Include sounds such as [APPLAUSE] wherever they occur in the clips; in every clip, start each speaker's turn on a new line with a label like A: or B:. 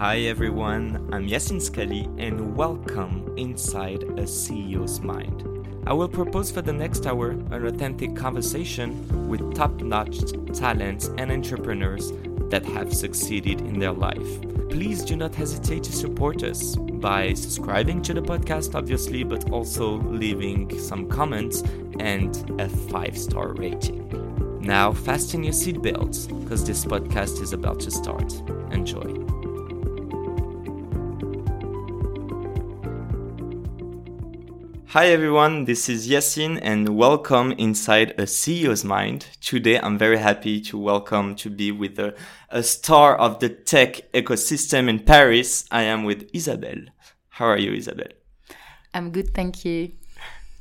A: Hi everyone, I'm Yasin Skali and welcome inside a CEO's mind. I will propose for the next hour an authentic conversation with top notch talents and entrepreneurs that have succeeded in their life. Please do not hesitate to support us by subscribing to the podcast, obviously, but also leaving some comments and a five star rating. Now, fasten your seatbelts because this podcast is about to start. Enjoy. Hi everyone, this is Yasin and welcome inside a CEO's mind. Today I'm very happy to welcome to be with a, a star of the tech ecosystem in Paris. I am with Isabelle. How are you, Isabelle?
B: I'm good, thank you.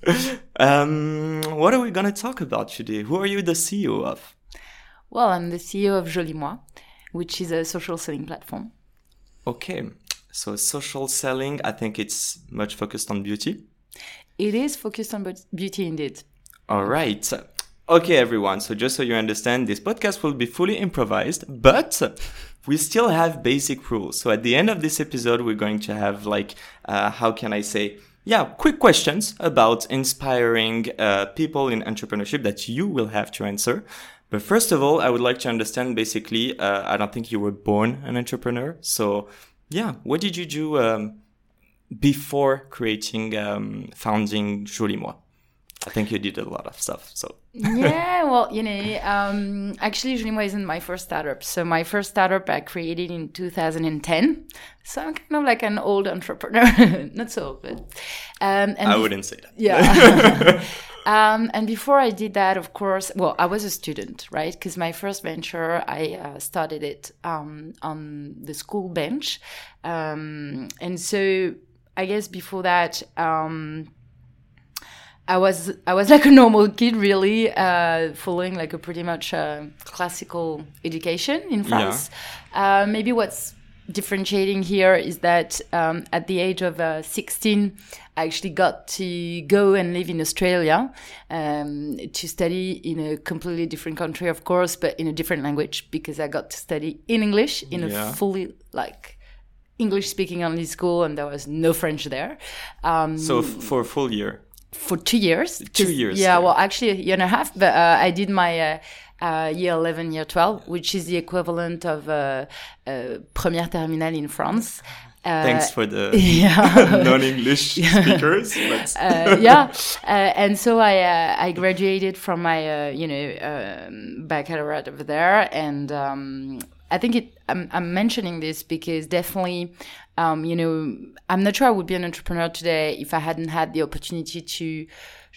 B: [LAUGHS]
A: um, what are we going to talk about today? Who are you the CEO of?
B: Well, I'm the CEO of Joli Moi, which is a social selling platform.
A: Okay, so social selling, I think it's much focused on beauty.
B: It is focused on beauty indeed.
A: All right. Okay, everyone. So just so you understand, this podcast will be fully improvised, but we still have basic rules. So at the end of this episode, we're going to have like, uh, how can I say? Yeah, quick questions about inspiring uh, people in entrepreneurship that you will have to answer. But first of all, I would like to understand basically, uh, I don't think you were born an entrepreneur. So yeah, what did you do? Um, before creating, um, founding Joli Moi? I think you did a lot of stuff. So
B: yeah, well, you know, um, actually, Joli Moi isn't my first startup. So my first startup I created in 2010. So I'm kind of like an old entrepreneur, [LAUGHS] not so old, but
A: um, and I wouldn't say that.
B: Yeah. [LAUGHS] um, and before I did that, of course, well, I was a student, right? Because my first venture, I uh, started it um, on the school bench, um, and so I guess before that, um, I was I was [LAUGHS] like a normal kid, really, uh, following like a pretty much uh, classical education in France. Yeah. Uh, maybe what's differentiating here is that um, at the age of uh, 16, I actually got to go and live in Australia um, to study in a completely different country, of course, but in a different language because I got to study in English in yeah. a fully like English speaking only school, and there was no French there.
A: Um, so for a full year.
B: For two years.
A: Two years.
B: Yeah, well, actually a year and a half. But uh, I did my uh, uh, year 11, year 12, which is the equivalent of uh, uh, première terminale in France.
A: Uh, Thanks for the [LAUGHS] yeah. [LAUGHS] non-English [LAUGHS] speakers.
B: uh, yeah, uh, and so I I graduated from my you know um, baccalaureate over there, and um, I think it. I'm, I'm mentioning this because definitely, um, you know, I'm not sure I would be an entrepreneur today if I hadn't had the opportunity to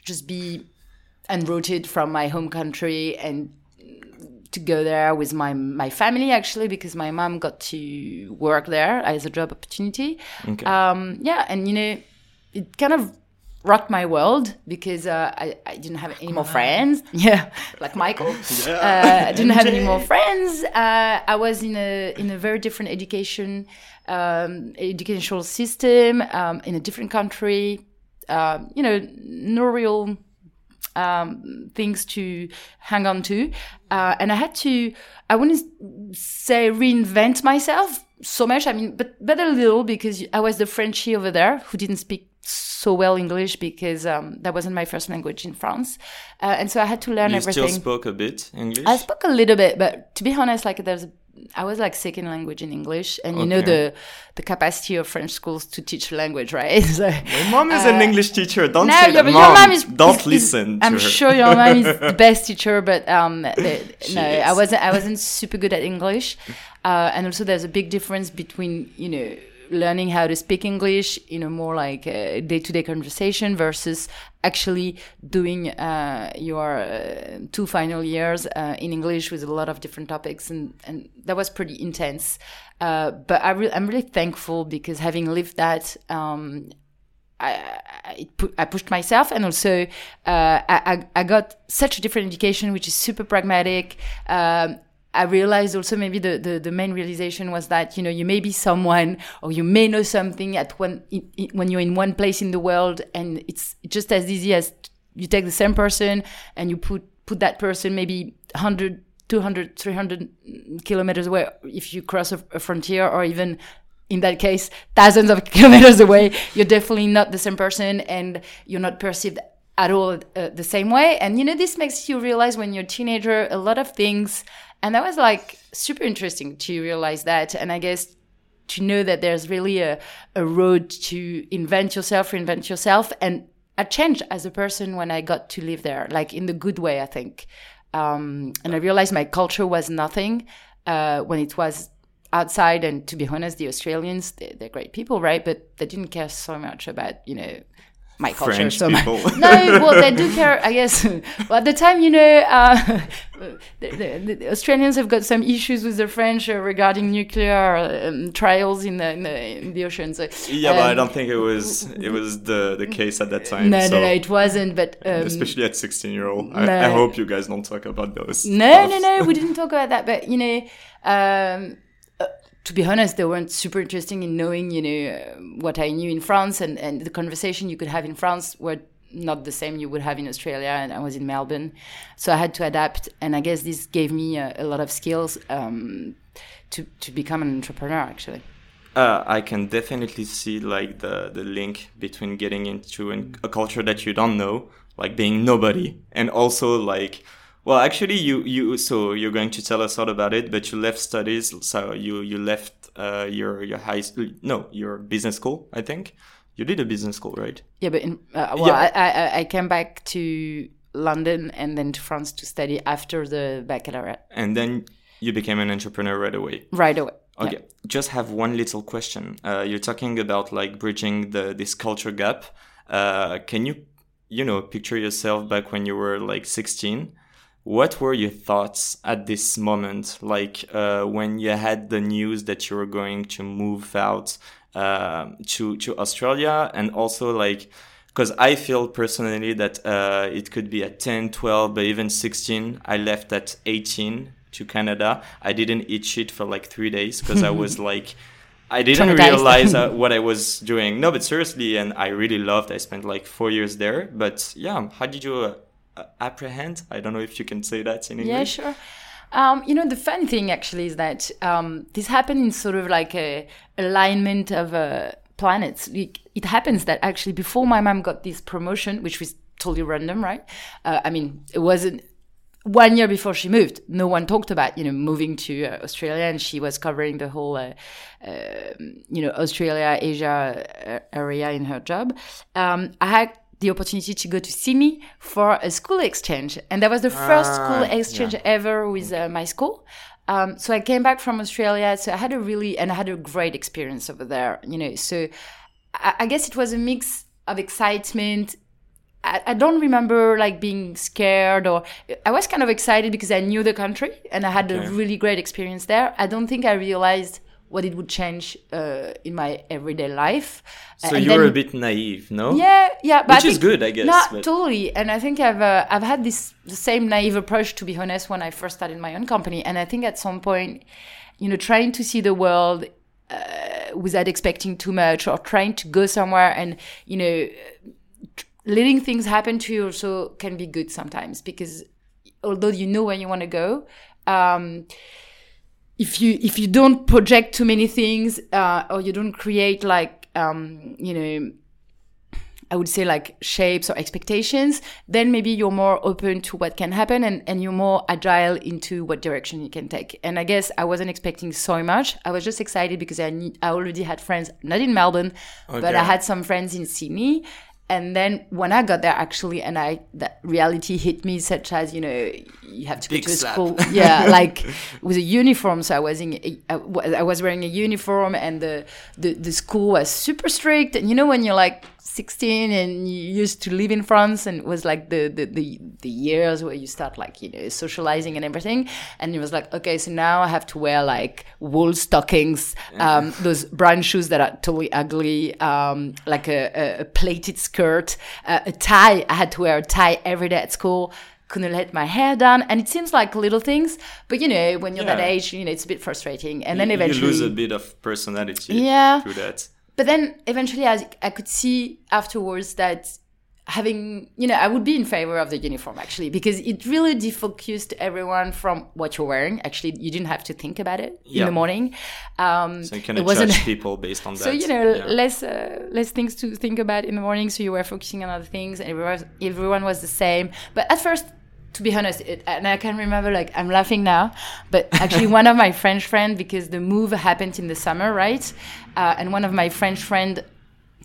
B: just be unrooted from my home country and to go there with my my family actually because my mom got to work there as a job opportunity. Okay. Um, yeah, and you know, it kind of rocked my world because uh, I, I didn't have any more friends. [LAUGHS] Yeah, like Michael. yeah. uh, I didn't have any more friends. Uh, I was in a in a very different education um, educational system um, in a different country. Um, you know, no real um, things to hang on to, uh, and I had to. I wouldn't say reinvent myself so much. I mean, but but a little because I was the Frenchie over there who didn't speak so well English because um, that wasn't my first language in France, uh, and so I had to learn
A: you
B: everything.
A: You still spoke a bit English.
B: I spoke a little bit, but to be honest, like there's, I was like second language in English, and you know the the capacity of French schools to teach language, right? [LAUGHS]
A: so, my mom is uh, an English teacher. Don't no, say that. Mom, your mom is, don't is, listen.
B: I'm
A: her.
B: sure your mom is the [LAUGHS] best teacher, but um, [LAUGHS] the, no, is. I wasn't. I wasn't super good at English, uh, and also there's a big difference between you know learning how to speak English in a more like day to day conversation versus actually doing uh, your uh, two final years uh, in English with a lot of different topics, and, and that was pretty intense. Uh, but I I'm really thankful because having lived that, um, I, I, I, pushed myself, and also uh, I, I, got such a different education, which is super pragmatic. Um, I realized also maybe the, the, the, main realization was that, you know, you may be someone or you may know something at one, when you're in one place in the world and it's just as easy as you take the same person and you put, put that person maybe 100, 200, 300 kilometers away if you cross a, a frontier or even in that case, thousands of [LAUGHS] kilometers away, you're definitely not the same person and you're not perceived at all uh, the same way. And, you know, this makes you realize when you're a teenager, a lot of things and that was like super interesting to realize that. And I guess to know that there's really a, a road to invent yourself, reinvent yourself. And I changed as a person when I got to live there, like in the good way, I think. Um, and I realized my culture was nothing uh, when it was outside. And to be honest, the Australians, they're, they're great people, right? But they didn't care so much about, you know, my culture.
A: French
B: so
A: people. [LAUGHS]
B: no, [LAUGHS] well, they do care, I guess. [LAUGHS] well, at the time, you know, uh, the, the, the, Australians have got some issues with the French uh, regarding nuclear um, trials in the, in the, in the ocean. So,
A: yeah, um, but I um, don't think it was it was the the case at that time.
B: No,
A: so.
B: no, no, it wasn't. But um,
A: especially at sixteen year old, I, no. I, hope you guys don't talk about those.
B: No, stuffs. no, no, we didn't talk about that. But you know. To be honest, they weren't super interesting in knowing, you know, uh, what I knew in France and, and the conversation you could have in France were not the same you would have in Australia. And I was in Melbourne, so I had to adapt. And I guess this gave me a, a lot of skills um, to to become an entrepreneur. Actually,
A: uh, I can definitely see like the the link between getting into an, a culture that you don't know, like being nobody, and also like well, actually, you you so you're going to tell us all about it, but you left studies, so you you left uh, your your high no your business school, I think. You did a business school, right?
B: Yeah, but in, uh, well, yeah. I, I I came back to London and then to France to study after the baccalaureate.
A: And then you became an entrepreneur right away.
B: Right away.
A: Okay, yeah. just have one little question. Uh, you're talking about like bridging the this culture gap. Uh, can you, you know, picture yourself back when you were like 16? What were your thoughts at this moment like uh, when you had the news that you were going to move out uh, to to australia and also like because i feel personally that uh, it could be at 10 12 but even 16 i left at 18 to canada i didn't eat shit for like three days because i was [LAUGHS] like I didn't realize uh, [LAUGHS] what I was doing. No, but seriously, and I really loved. I spent like four years there. But yeah, how did you uh, uh, apprehend. I don't know if you can say that in English.
B: Yeah, sure. Um, you know, the funny thing actually is that um, this happened in sort of like a alignment of uh, planets. It, it, happens that actually before my mom got this promotion, which was totally random, right? Uh, I mean, it wasn't one year before she moved. No one talked about you know moving to uh, Australia, and she was covering the whole uh, um, you know Australia Asia uh, area in her job. Um, I had the opportunity to go to Sydney for a school exchange. And that was the first ah, school exchange yeah. ever with uh, my school. Um, so I came back from Australia. So I had a really, and I had a great experience over there, you know. So I, I guess it was a mix of excitement. I, I, don't remember like being scared or I was kind of excited because I knew the country and I had okay. a really great experience there. I don't think I realized what it would change uh, in my everyday life.
A: So and you were a bit naive, no?
B: Yeah, yeah,
A: but which is good, I guess.
B: No, but... totally. And I think I've uh, I've had this the same naive approach, to be honest, when I first started my own company. And I think at some point, you know, trying to see the world uh, without expecting too much, or trying to go somewhere and you know, letting things happen to you also can be good sometimes because although you know where you want to go. Um, if you if you don't project too many things uh, or you don't create like um, you know I would say like shapes or expectations, then maybe you're more open to what can happen and, and you're more agile into what direction you can take. And I guess I wasn't expecting so much. I was just excited because I need, I already had friends, not in Melbourne, okay. but I had some friends in Sydney And then when I got there, actually, and I that reality hit me, such as you know, you have to
A: Big
B: go to
A: slap.
B: school, yeah, [LAUGHS] like with a uniform. So I was in, a- I I was wearing a uniform, and the, the the school was super strict. And you know, when you're like 16 and you used to live in France, and it was like the the the, the years where you start like you know socializing and everything, and it was like, okay, so now I have to wear like wool stockings, um, those brown shoes that are totally ugly, um, like a, a, plated skirt, uh, a tie. I had to wear a tie every day at school couldn't let my hair down and it seems like little things but you know when you're that age you know it's a bit frustrating and then eventually you
A: lose a bit of personality
B: Yeah.
A: through that.
B: But then eventually I, I could see afterwards that having you know i would be in favor of the uniform actually because it really defocused everyone from what you're wearing. Actually you didn't have to think about it in the morning. Um
A: So you can
B: it wasn't
A: judge [LAUGHS] people based on that.
B: so you know
A: Yeah.
B: less uh, less things to think about in the morning. So you were focusing on other things and everyone, everyone was the same. But at first to be honest it, and i can remember like i'm laughing now but actually one of my [LAUGHS] french friend because the move happened in the summer right uh, and one of my french friend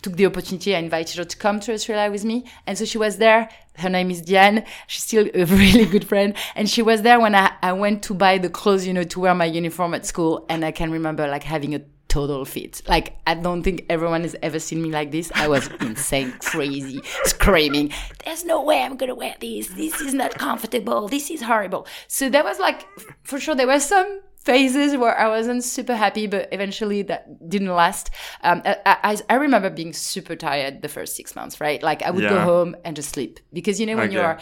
B: took the opportunity. I invited her to come to Australia with me. And so she was there. Her name is Diane. She's still a [LAUGHS] really good friend. And she was there when I, I went to buy the clothes, you know, to wear my uniform at school. And I can remember like having a total fit. Like, I don't think everyone has ever seen me like this. I was [LAUGHS] insane, crazy, screaming, there's no way I'm going to wear this. This is not comfortable. This is horrible. So there was like, for sure, there were some phases where I wasn't super happy, but eventually that didn't last. Um, I, I, I remember being super tired the first six months, right? Like I would go home and just sleep because you know when
A: Okay.
B: you're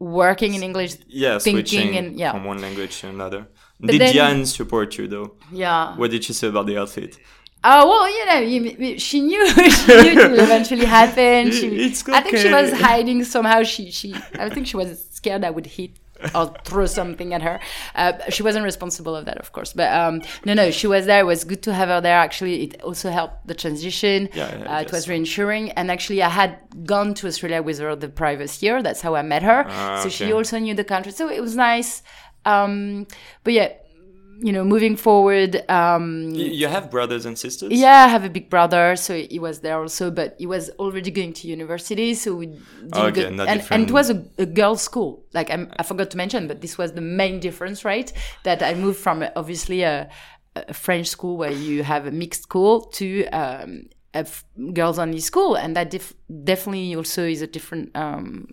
B: working in English,
A: yeah,
B: thinking
A: switching
B: and yeah,
A: from one language to another. Did
B: then-
A: Diane support you though?
B: yeah.
A: What did she say about the outfit?
B: Oh well, you know, you, she knew [LAUGHS] she knew it would eventually happen. She, [LAUGHS]
A: It's
B: I think she was hiding somehow. She she I think she was scared I would hit or throw something at her. Uh, she wasn't responsible of that, of course. But um, no, no, she was there. It was good to have her there. Actually, it also helped the transition.
A: Yeah, yeah,
B: uh, it was reassuring. And actually, I had gone to Australia with her the previous year. That's how I met her.
A: Ah,
B: so she also knew the country. So it was nice. Um, but yeah, you know, moving forward. Um,
A: You, have brothers and sisters?
B: yeah, I have a big brother, so he was there also, but he was already going to university, so we didn't
A: Okay,
B: go,
A: not
B: and, and it was a, a girls' school. Like I'm, I forgot to mention, but this was the main difference, right? That I moved from obviously a, a French school where you have a mixed school to um, a f- girls-only school, and that def- definitely also is a different um,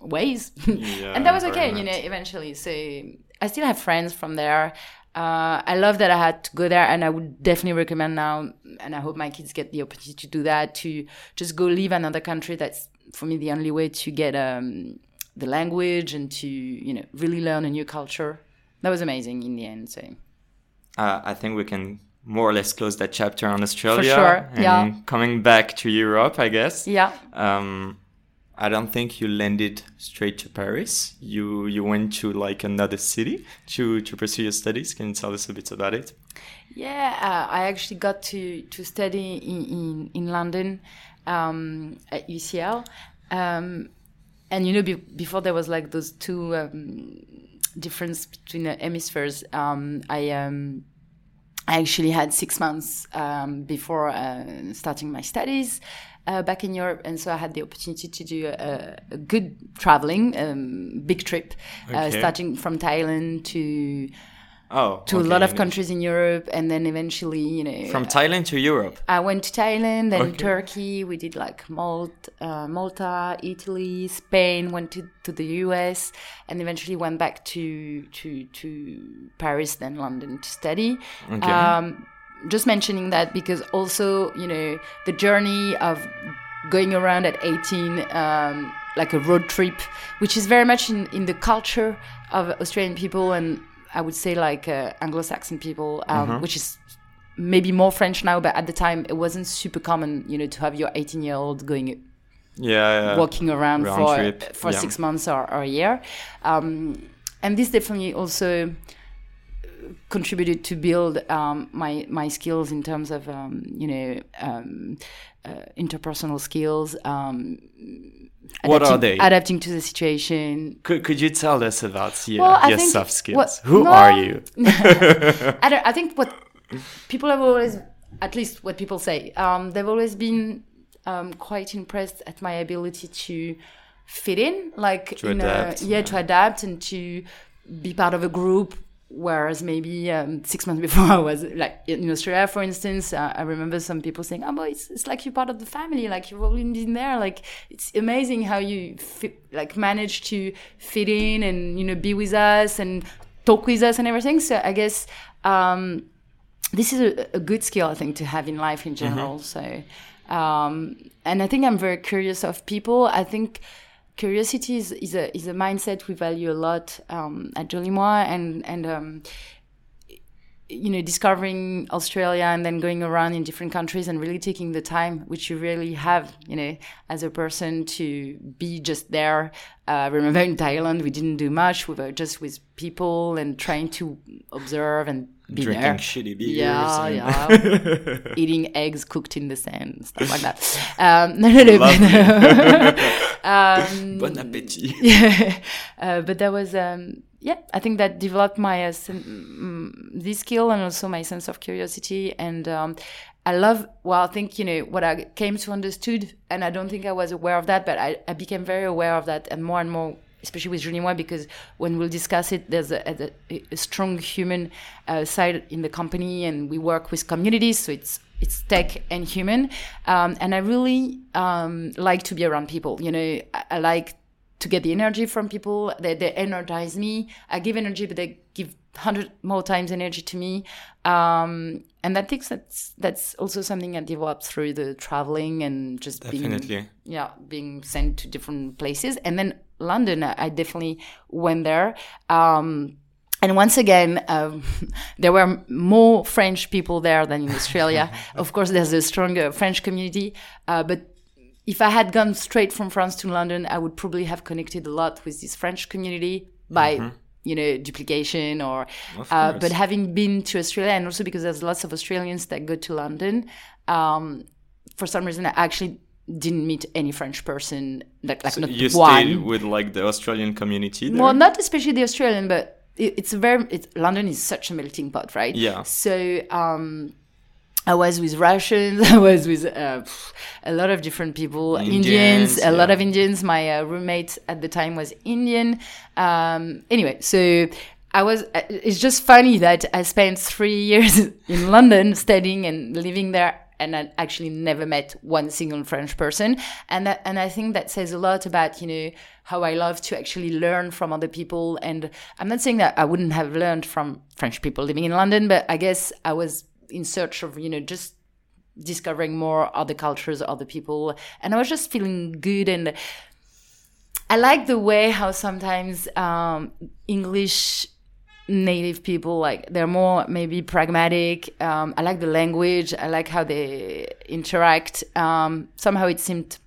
B: ways. [LAUGHS]
A: Yeah,
B: and that was okay, you know, eventually. So I still have friends from there. Uh, I love that I had to go there, and I would definitely recommend now, and I hope my kids get the opportunity to do that, to just go live another country. That's for me the only way to get um, the language and to you know really learn a new culture. That was amazing in the end. So
A: uh, I think we can more or less close that chapter on Australia.
B: For sure,
A: And
B: yeah.
A: coming back to Europe, I guess.
B: yeah,
A: Um, I don't think you landed straight to Paris. You you went to like another city to to pursue your studies. Can you tell us a bit about it?
B: Yeah, uh, I actually got to to study in in, in London um, at UCL, um, and you know be, before there was like those two um, difference between the hemispheres. Um, I um, I actually had six months um, before uh, starting my studies uh, back in Europe, and so I had the opportunity to do a, a good traveling, um, big trip, uh,
A: Okay.
B: starting from Thailand to
A: Oh,
B: to a lot of countries in Europe, and then eventually, you know,
A: From Thailand to Europe.
B: I went to Thailand, then
A: Okay.
B: Turkey. We did like Malta, uh, Malta, Italy, Spain. Went to, to the US, and eventually went back to to to Paris, then London to study.
A: Okay.
B: Um, just mentioning that because also, you know, the journey of going around at 18, um, like a road trip, which is very much in, in the culture of Australian people and I would say like uh, Anglo-Saxon people, um, which is maybe more French now, but at the time it wasn't super common, you know, to have your 18-year-old going
A: yeah, yeah.
B: walking around
A: round
B: for
A: trip,
B: for
A: yeah.
B: six months or, or a year, um, and this definitely also contributed to build um, my my skills in terms of um, you know um, uh, interpersonal skills. Um,
A: What are they?
B: Adapting to the situation.
A: Could, could you tell us about your,
B: Well,
A: your
B: think
A: soft skills?
B: what-
A: Who
B: no.
A: are you? [LAUGHS]
B: I don't. I think what people have always, at least what people say, um, they've always been um, quite impressed at my ability to fit in, like
A: To
B: in
A: adapt,
B: a, yeah, to adapt and to be part of a group. Whereas maybe um, six months [LAUGHS] before I was like in Australia, for instance, uh, I remember some people saying, "Oh, boy, it's, it's like you're part of the family. Like you've always been there. Like it's amazing how you fit, like manage to fit in and you know be with us and talk with us and everything." So I guess um, this is a, a good skill I think to have in life in general. So, um, and I think I'm very curious of people. I think curiosity is, is a is a mindset we value a lot um, at Joli Moi, and and um, you know discovering Australia and then going around in different countries and really taking the time which you really have you know as a person to be just there. Uh, remember in Thailand we didn't do much. We were just with people and trying to observe and be
A: Drinking
B: there.
A: shitty beers.
B: Yeah,
A: and-
B: yeah. [LAUGHS] Eating eggs cooked in the sand, stuff like that. Um, no, no, no. But, [LAUGHS] um,
A: Bon appétit. [LAUGHS]
B: yeah, uh, but that was um, yeah. I think that developed my uh, mm, this skill and also my sense of curiosity. And um, I love. Well, I think you know what I came to understood, and I don't think I was aware of that, but I, I became very aware of that, and more and more. Especially with Joli Moi, because when we'll discuss it, there's a, a, a strong human uh, side in the company, and we work with communities, so it's it's tech and human. Um, and I really um, like to be around people. You know, I, I like to get the energy from people. They, they energize me. I give energy, but they give hundred more times energy to me. Um, and I think that's that's also something I developed through the traveling and just being
A: Definitely.
B: yeah being sent to different places. And then London, I I definitely went there. Um, and once again, um, [LAUGHS] there were more French people there than in Australia. [LAUGHS] of course, there's a stronger French community, uh, but if I had gone straight from France to London, I would probably have connected a lot with this French community by, you know, duplication or. Uh, but having been to Australia, and also because there's lots of Australians that go to London, um, for some reason I actually didn't meet any French person, like like not
A: you
B: one.
A: stayed with like the Australian community there?
B: Well, not especially the Australian, but it, it's a very it's, London is such a melting pot, right?
A: Yeah.
B: So um, I was with Russians. [LAUGHS] I was with uh, a lot of different people, Indians,
A: Indians,
B: a lot of Indians. My uh, roommate at the time was Indian. Um, anyway, so. I was. uh, It's just funny that I spent three [LAUGHS] years in London studying and living there, and I actually never met one single French person. And that, and I think that says a lot about you know how I love to actually learn from other people. And I'm not saying that I wouldn't have learned from French people living in London, but I guess I was in search of you know just discovering more other cultures, other people, and I was just feeling good and. I like the way how sometimes um, English native people like they're more maybe pragmatic. Um, I like the language. I like how they interact. Um, somehow it seemed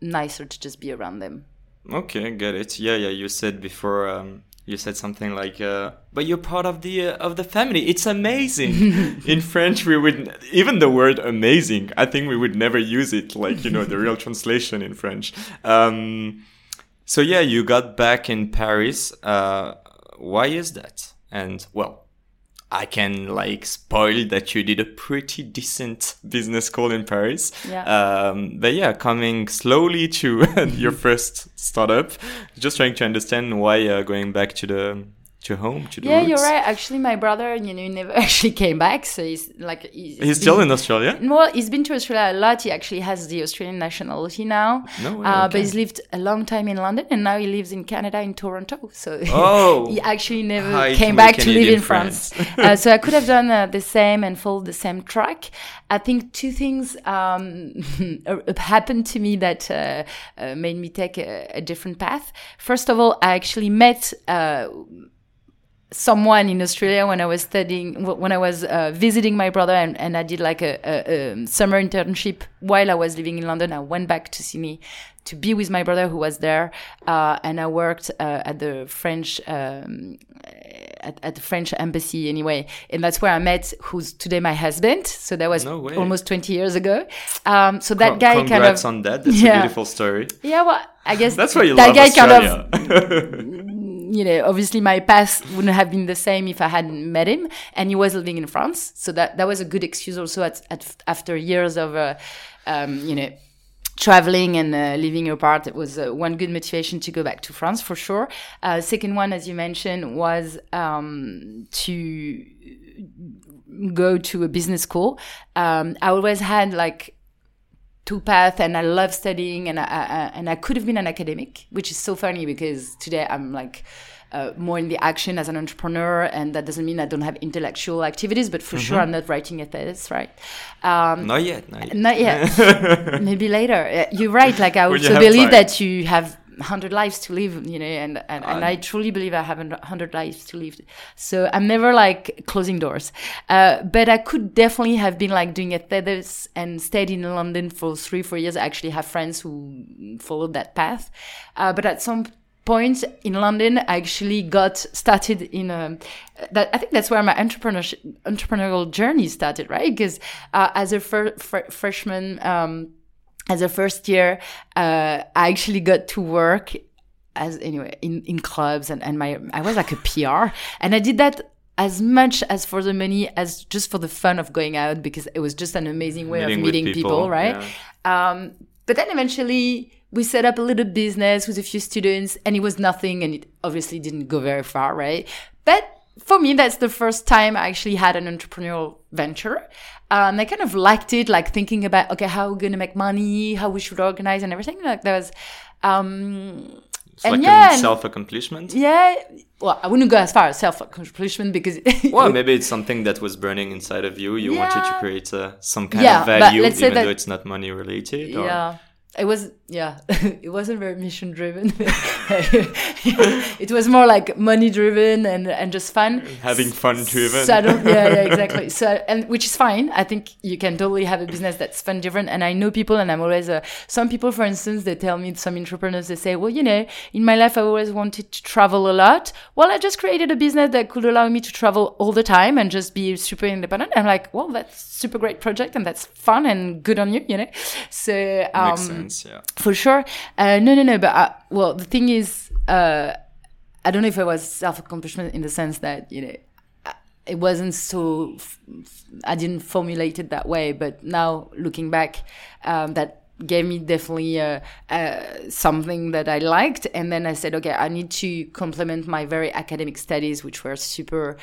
B: nicer to just be around them.
A: Okay, get it. Yeah, yeah. You said before. Um, you said something like, uh, "But you're part of the uh, of the family. It's amazing." [LAUGHS] In French, we would even the word "amazing." I think we would never use it like you know the real [LAUGHS] translation in French. Um, so yeah, you got back in Paris. Uh, why is that? And well, I can like spoil that you did a pretty decent business school in Paris.
B: Yeah.
A: Um, but yeah, coming slowly to [LAUGHS] your [LAUGHS] first startup, just trying to understand why uh, going back to the to home to the
B: Yeah,
A: roots.
B: you're right. Actually, my brother, you know, never [LAUGHS] actually came back. So he's like he's,
A: He's still in Australia.
B: Well, he's been to Australia a lot. He actually has the Australian nationality now.
A: No way,
B: Uh,
A: okay.
B: But he's lived a long time in London, and now he lives in Canada, in Toronto. So [LAUGHS]
A: Oh.
B: he actually never
A: Hi
B: came back to live
A: Canadian
B: in France.
A: friends. [LAUGHS]
B: uh, so I could have done uh, the same and followed the same track. I think two things um, happened to me that uh, uh, made me take a, a different path. First of all, I actually met. Someone in Australia when I was studying, when I was uh, visiting my brother, and, and I did like a, a, a summer internship while I was living in London. I went back to Sydney to be with my brother who was there, uh, and I worked uh, at the French. Um, at, at the French embassy anyway, and that's where I met who's today my husband. So that was
A: No
B: almost 20 years ago. Um, so that guy kind
A: Congrats
B: of
A: on that. That's
B: Yeah.
A: a beautiful story.
B: yeah, well, I guess
A: That's why you
B: that
A: love
B: guy kind of
A: Australia. [LAUGHS]
B: you know, obviously my path wouldn't have been the same if I hadn't met him. And he was living in France, so that that was a good excuse also. At, at after years of, uh, um, you know, traveling and uh, living apart it was uh, one good motivation to go back to france for sure uh, second one as you mentioned was um, to go to a business school um, i always had like two paths and i love studying and I, I, and i could have been an academic which is so funny because today i'm like uh, more in the action as an entrepreneur, and that doesn't mean I don't have intellectual activities, but for mm-hmm. sure I'm not writing a thesis, right?
A: Um, not yet. Not yet.
B: Not yet. [LAUGHS] Maybe later. You're right. Like I also believe time. that you have 100 lives to live you know and and, and i truly believe i have 100 lives to live. So i'm never like closing doors. Uh, but i could definitely have been like doing a thesis and stayed in london for three four years. I actually have friends who followed that path. Uh, but at some point in London, I actually got started in a, that I think that's where my entrepreneurship entrepreneurial journey started, right? Because uh, as a fr- freshman, um, as a first year, uh, I actually got to work as anyway in, in clubs and, and my I was like a PR and I did that as much as for the money as just for the fun of going out because it was just an amazing way meeting of meeting people, people, right? Yeah. Um, but then eventually we set up a little business with a few students and it was nothing and it obviously didn't go very far, right? But for me, that's the first time I actually had an entrepreneurial venture. And I kind of liked it, like thinking about, okay, how we're going to make money, how we should organize and everything. Like there was, um,
A: it's and like yeah, self accomplishment.
B: Yeah. Well, I wouldn't go as far as self accomplishment because. [LAUGHS]
A: well, maybe it's something that was burning inside of you. You yeah. wanted to create uh, some kind yeah, of value, even though it's not money related.
B: Or... Yeah it was yeah [LAUGHS] it wasn't very mission driven. [LAUGHS] It was more like money driven and and just fun.
A: Having fun driven.
B: so I don't, yeah yeah [LAUGHS] exactly. So and which is fine. I think you can totally have a business that's fun driven. And i know people and i'm always uh, some people for instance they tell me some entrepreneurs they say well you know in my life i always wanted to travel a lot. Well i just created a business that could allow me to travel all the time and just be super independent. I'm like well that's super great project and that's fun and good on you you know? So um, sense, yeah. For sure. Uh, no, no, no. But uh, well, the thing is, uh, I don't know if it was self accomplishment in the sense that you know it wasn't so. I didn't formulate it that way, but now looking back, um, that gave me definitely uh, uh, something that I liked. And then I said, okay, I need to complement my very academic studies, which were super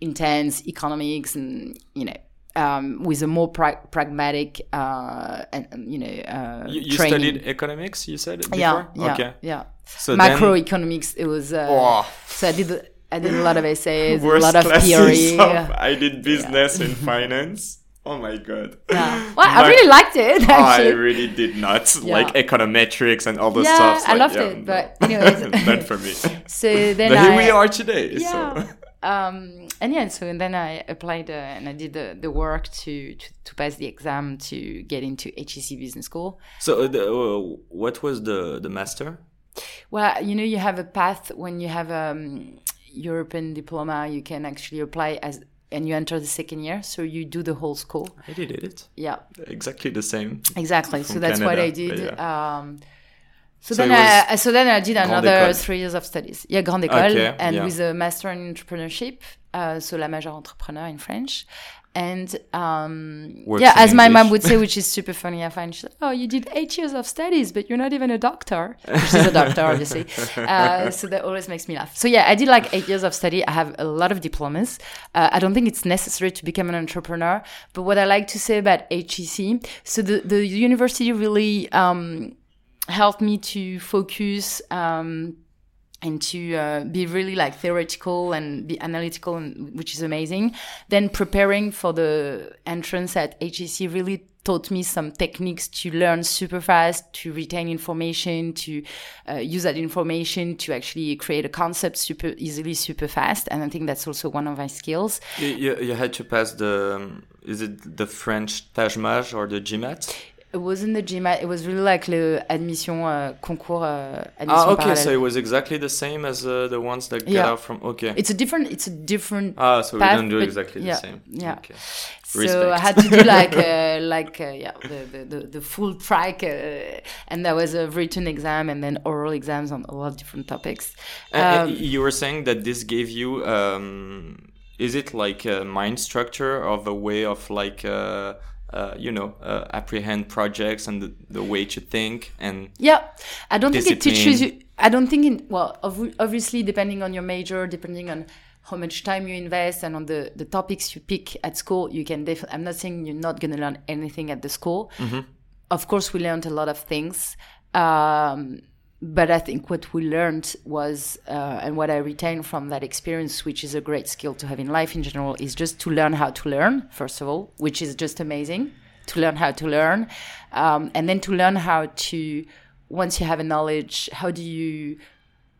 B: intense, economics, and you know, um, with a more pra- pragmatic, uh, and you know, uh,
A: you, you studied economics. You said before?
B: yeah, yeah, okay. yeah. So macroeconomics. It was. Uh, oh. So I did. I did a lot of essays, a lot of theory. Of,
A: I did business yeah. and finance. Oh my god.
B: Yeah. Well, I really liked it. Actually.
A: I really did not yeah. like econometrics and all the yeah, stuff.
B: Yeah, I loved yeah, it, but anyways, [LAUGHS]
A: not for me.
B: So then,
A: but
B: I,
A: here we are today. Yeah. So
B: um, and yeah, so and then I applied uh, and I did the, the work to, to, to pass the exam to get into HEC Business School.
A: So, uh, the, uh, what was the the master?
B: Well, you know, you have a path when you have a um, European diploma. You can actually apply as and you enter the second year, so you do the whole school.
A: I did it.
B: Yeah,
A: exactly the same.
B: Exactly. So that's Canada, what I did. Yeah. Um, so, so then, I, so then I did another three years of studies. Yeah, Grande École, okay, and yeah. with a master in entrepreneurship, uh, so la majeure entrepreneur in French. And um, yeah, as my mom would say, which is [LAUGHS] super funny, I find, she's like, oh, you did eight years of studies, but you're not even a doctor. She's a doctor, obviously. [LAUGHS] Uh, so that always makes me laugh. So yeah, I did like eight years of study. I have a lot of diplomas. Uh, I don't think it's necessary to become an entrepreneur. But what I like to say about HEC, so the, the university really, um, helped me to focus um, and to uh, be really like theoretical and be analytical, and, which is amazing. Then preparing for the entrance at HEC really taught me some techniques to learn super fast, to retain information, to uh, use that information to actually create a concept super easily, super fast. And I think that's also one of my skills.
A: You, you, you had to pass the, um, is it the French Tage Mage or the GMAT?
B: It wasn't the GMAT. It was really like the admission uh, concours. Uh, admission
A: ah, okay. Parallel. So it was exactly the same as uh, the ones that yeah. get out from. Okay.
B: It's a different. It's a different.
A: Ah, so path, we don't do exactly
B: yeah,
A: the same.
B: Yeah. Okay. So I had to do like [LAUGHS] uh, like uh, yeah the, the, the, full track, uh, and there was a written exam and then oral exams on a lot of different topics.
A: Um, you were saying that this gave you. Um, is it like a mind structure of a way of like uh, you know, uh, apprehend projects and the, the way to think and
B: Yeah, I don't think it teaches you. I don't think in well, ob- obviously depending on your major, depending on how much time you invest and on the the topics you pick at school, you can. definitely I'm not saying you're not going to learn anything at the school. Of course, we learned a lot of things. Um, but I think what we learned was, uh, and what I retained from that experience, which is a great skill to have in life in general, is just to learn how to learn, first of all, which is just amazing to learn how to learn. Um, and then to learn how to, once you have a knowledge, how do you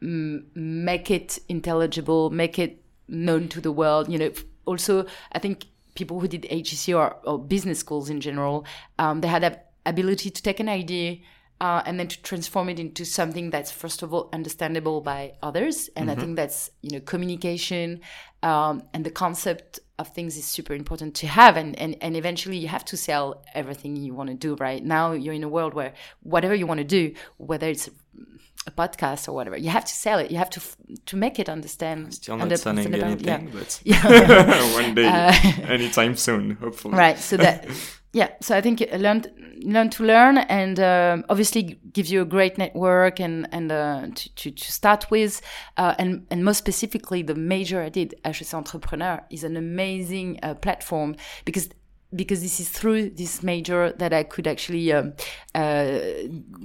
B: m- make it intelligible, make it known to the world? You know, also, I think people who did HEC or, or business schools in general, um, they had that ability to take an idea uh, and then to transform it into something that's first of all understandable by others and i think that's you know communication um, and the concept of things is super important to have and, and and eventually you have to sell everything you want to do right now you're in a world where whatever you want to do whether it's a podcast or whatever you have to sell it you have to f- to make it understand
A: still not selling
B: about- yeah.
A: anything, but [LAUGHS]
B: Yeah. [LAUGHS]
A: one day,
B: Uh, [LAUGHS]
A: anytime soon, hopefully.
B: right so that yeah so i think uh, learn learn to learn and um, obviously gives you a great network and and uh, to, to, to start with. Uh, and and most specifically the major i did HEC entrepreneur is an amazing uh, platform because because this is through this major that I could actually um, uh,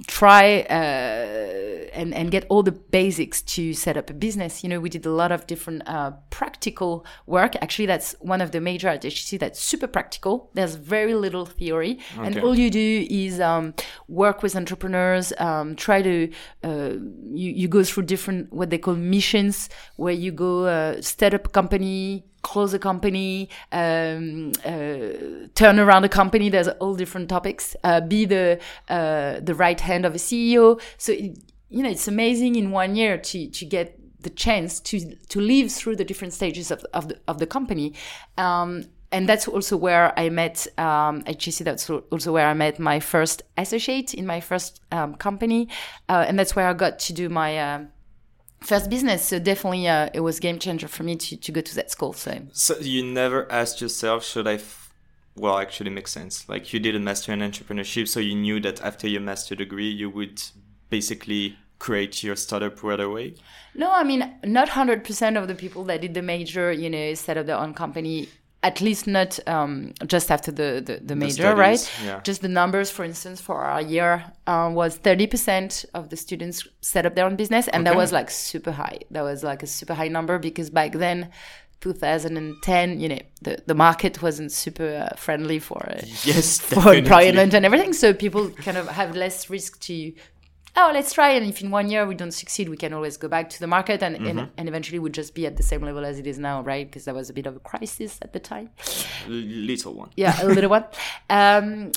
B: try uh, and and get all the basics to set up a business. You know, we did a lot of different uh, practical work. Actually, that's one of the major at HEC that's super practical. There's very little theory, and all you do is um, work with entrepreneurs. Um, try to uh, you you go through different what they call missions, where you go uh, set up a company close a company, um, uh, turn around a company. There's all different topics. Uh, be the uh, the right hand of a CEO. So it, you know it's amazing in one year to to get the chance to to live through the different stages of of the, of the company. Um, and that's also where I met um, GC. That's also where I met my first associate in my first um, company, uh, and that's where I got to do my um first business. So definitely, uh, it was game changer for me to, to go to that school. So
A: So you never asked yourself, should I? F- well, actually, makes sense. Like you did a master in entrepreneurship, so you knew that after your master degree, you would basically create your startup right away.
B: no, I mean not hundred percent of the people that did the major, you know, set up their own company. At least not um, just after the the, the major,
A: studies,
B: right?
A: yeah.
B: Just the numbers, for instance, for our year uh, was thirty percent of the students set up their own business, and that was like super high. That was like a super high number because back then. 2010, you know, the, the market wasn't super uh, friendly for uh,
A: Yes,
B: for
A: definitely.
B: employment and everything. So people kind of have less risk to, oh, let's try. And if in one year we don't succeed, we can always go back to the market and, and, and eventually would just be at the same level as it is now, right? Because there was a bit of a crisis at the time.
A: Little one.
B: Yeah, a little one. [LAUGHS] Um,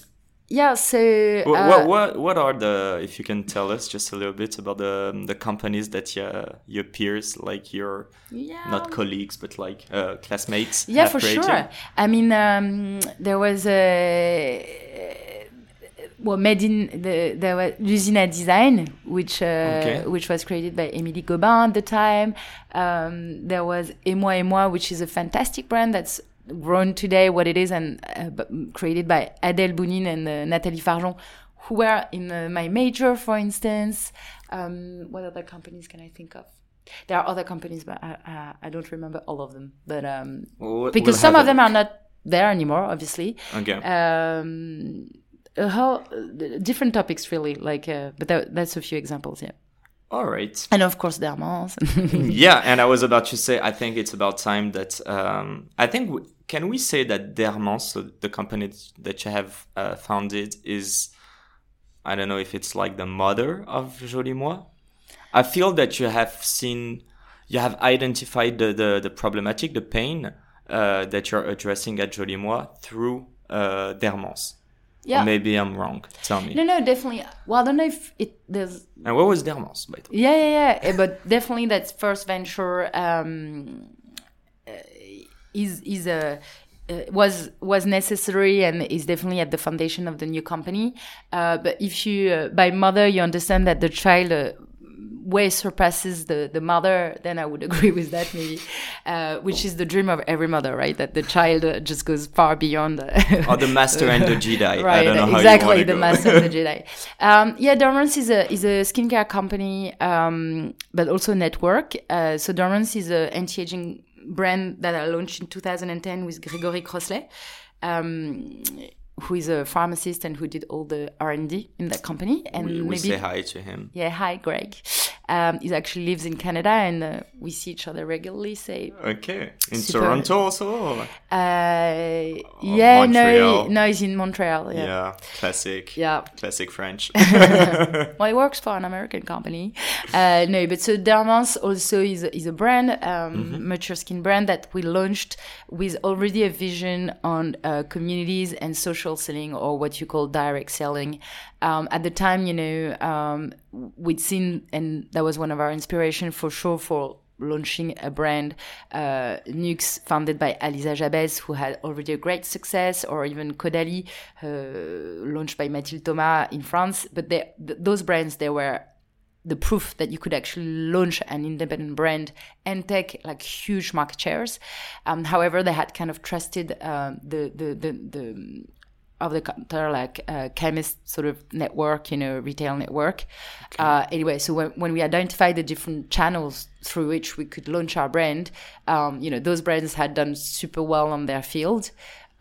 B: yeah, so.
A: What,
B: uh,
A: what, what, what are the, if you can tell us just a little bit about the, the companies that your, your peers, like your,
B: yeah.
A: not colleagues, but like uh, classmates,
B: Yeah, for
A: created?
B: sure. I mean, um, there was a well, made in the there was L'usine Design, which uh,
A: Okay.
B: which was created by Émilie Gobin at the time. Um, there was Et moi et moi, which is a fantastic brand that's grown today what it is and uh, created by Adèle Bounine and uh, Nathalie Farjon, who were in uh, my major, for instance. Um, what other companies can I think of? There are other companies, but I, I, I don't remember all of them. But um,
A: We'll-
B: because
A: we'll
B: some of them are not there anymore, obviously.
A: Okay.
B: Uh, how uh, different topics really, like, uh, but that, that's a few examples, yeah.
A: All right.
B: And of course, Dermance. [LAUGHS] [LAUGHS]
A: yeah, and I was about to say, I think it's about time that um, I think w- can we say that Dermance, so the company that you have uh, founded, is I don't know if it's like the mother of Joli Moi. I feel that you have seen, you have identified the the, the problematic, the pain uh, that you're addressing at Joli Moi through uh, Dermans.
B: Yeah.
A: Or maybe I'm wrong. Tell me.
B: No, no, definitely. Well, I don't know if it there's
A: And what was Dermance, by the way?
B: Yeah, yeah, yeah. Eh, But definitely, that first venture um, uh, is is a. Uh, was was necessary and is definitely at the foundation of the new company. Uh, but if you uh, by mother, you understand that the child uh, way surpasses the the mother, then I would [LAUGHS] agree with that maybe, uh, which is the dream of every mother, right? That the child uh, just goes far beyond.
A: or the master and the [LAUGHS] Jedi.
B: right,
A: I don't know how
B: exactly the
A: go.
B: master and the [LAUGHS] Jedi. Um, yeah, Dermance is a is a skincare company, um, but also a network. Uh, so Dermance is a anti-aging brand that I launched in 2010 with Gregory Crossley. Um, who is a pharmacist and who did all the R&D in that company and
A: We, we
B: maybe
A: say hi to him.
B: yeah, hi, Greg. Um, he actually lives in Canada, and uh, we see each other regularly. Say,
A: Okay. In
B: Super.
A: Toronto also?
B: uh, yeah, no,
A: Montreal.
B: he- no, he's in Montreal.
A: Yeah.
B: Yeah,
A: Classic.
B: yeah.
A: Classic French. [LAUGHS] [LAUGHS]
B: Well, he works for an American company. Uh, no, but so Dermance also is a, is a brand, um, mature skin brand that we launched with already a vision on uh, communities and social selling, or what you call direct selling. Um, at the time, you know, um, we'd seen, and that was one of our inspiration for sure for launching a brand, uh, Nuxe, founded by Aliza Jabès, who had already a great success, or even Caudalie, uh, launched by Mathilde Thomas in France. But they, th- those brands, they were the proof that you could actually launch an independent brand and take like huge market shares. Um, however, they had kind of trusted uh, the, the the the of the counter like uh, chemist sort of network, you know, retail network. Uh, anyway, so when, when we identified the different channels through which we could launch our brand, um, you know, those brands had done super well on their field.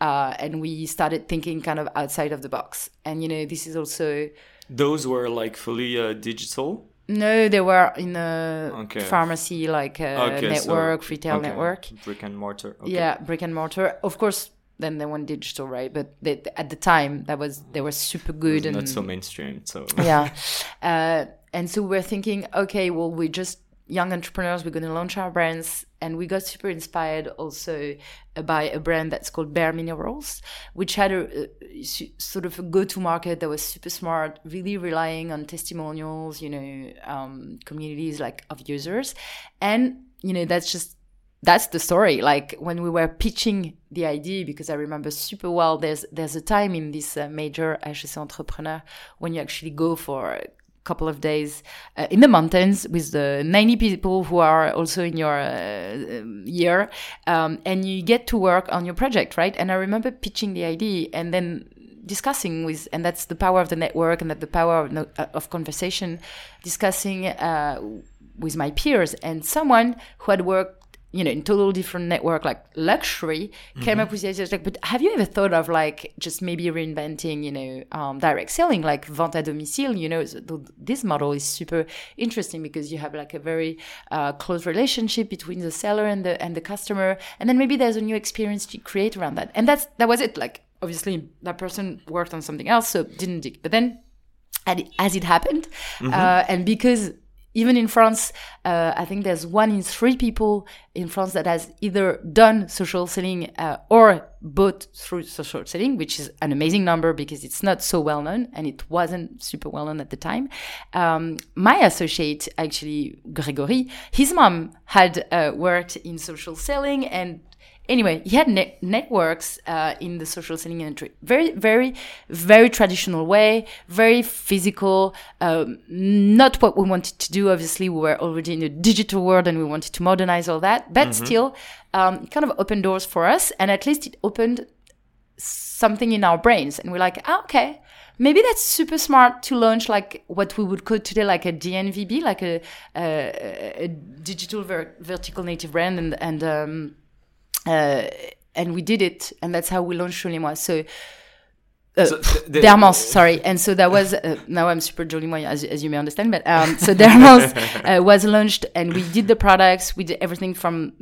B: Uh, and we started thinking kind of outside of the box. And, you know, this is also
A: Those were like fully uh, digital.
B: no, they were in a
A: Okay.
B: pharmacy, like a
A: Okay, so-
B: network, retail
A: okay.
B: network.
A: Brick and mortar. Okay.
B: Yeah, brick and mortar. Of course, then they went digital, right? But they, at the time, that was they were super good and
A: Not so mainstream. So
B: yeah. [LAUGHS] Uh, and so we're thinking, okay, well, we're just young entrepreneurs. We're going to launch our brands, and we got super inspired also uh, by a brand that's called Bare Minerals, which had a, a sort of a go-to-market that was super smart, really relying on testimonials, you know, um, communities like of users, and you know that's just that's the story. Like when we were pitching the idea because i remember super well there's there's a time in this uh, major HEC entrepreneur when you actually go for a couple of days uh, in the mountains with the 90 people who are also in your uh, um, year um, and you get to work on your project right? And i remember pitching the idea and then discussing with and that's the power of the network and that the power of, uh, of conversation discussing uh, with my peers. And someone who had worked you know, in total different network, like luxury, came up with the idea, like, but have you ever thought of like just maybe reinventing, you know, um, direct selling, like vente à domicile? You know, this model is super interesting because you have like a very uh, close relationship between the seller and the and the customer, and then maybe there's a new experience to create around that, and that's that was it. Like, obviously, that person worked on something else, so didn't dig, but then as it happened, uh, and because even in France, uh, I think there's one in three people in France that has either done social selling uh, or bought through social selling, which is an amazing number because it's not so well known and it wasn't super well known at the time. Um, my associate, actually, Gregory, his mom had uh, worked in social selling and anyway, he had ne- networks uh, in the social selling industry. Very, very, very traditional way, very physical. Um, not what we wanted to do. Obviously, we were already in a digital world and we wanted to modernize all that. But still, um, kind of opened doors for us, and at least it opened something in our brains, and we're like, ah, okay. Maybe that's super smart to launch like what we would call today like a DNVB, like a, a, a digital ver- vertical native brand, and and um, uh, and we did it, and that's how we launched Joli Moi. So, uh,
A: So th- the-
B: Dermance, sorry, and so that was uh, now I'm super Joli Moi, as, as you may understand, but um, so [LAUGHS] Dermance uh, was launched, and we did the products, we did everything from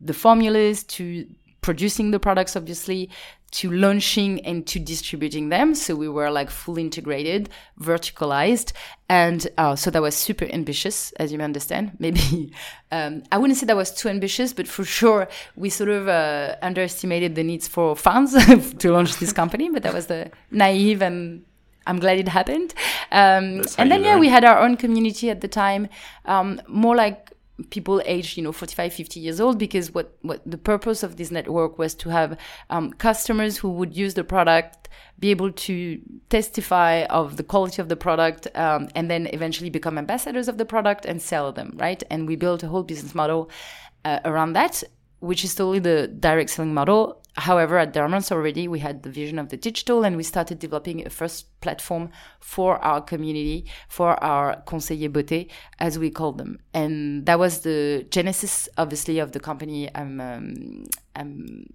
B: the formulas to producing the products, obviously, to launching and to distributing them. So we were like full integrated, verticalized. And uh, so that was super ambitious, as you may understand. [LAUGHS] Maybe, um, I wouldn't say that was too ambitious, but for sure, we sort of uh, underestimated the needs for funds [LAUGHS] to launch this company. But that was the naive and I'm glad it happened. Um, and then, yeah, we had our own community at the time, um, more like people aged, you know, 45, 50 years old because what, what the purpose of this network was to have um, customers who would use the product, be able to testify of the quality of the product, um, and then eventually become ambassadors of the product and sell them, right? And we built a whole business model uh, around that, which is totally the direct selling model. However, at Dermance already, we had the vision of the digital and we started developing a first platform for our community, for our conseillers beauté, as we call them. And that was the genesis, obviously, of the company I'm, um, I'm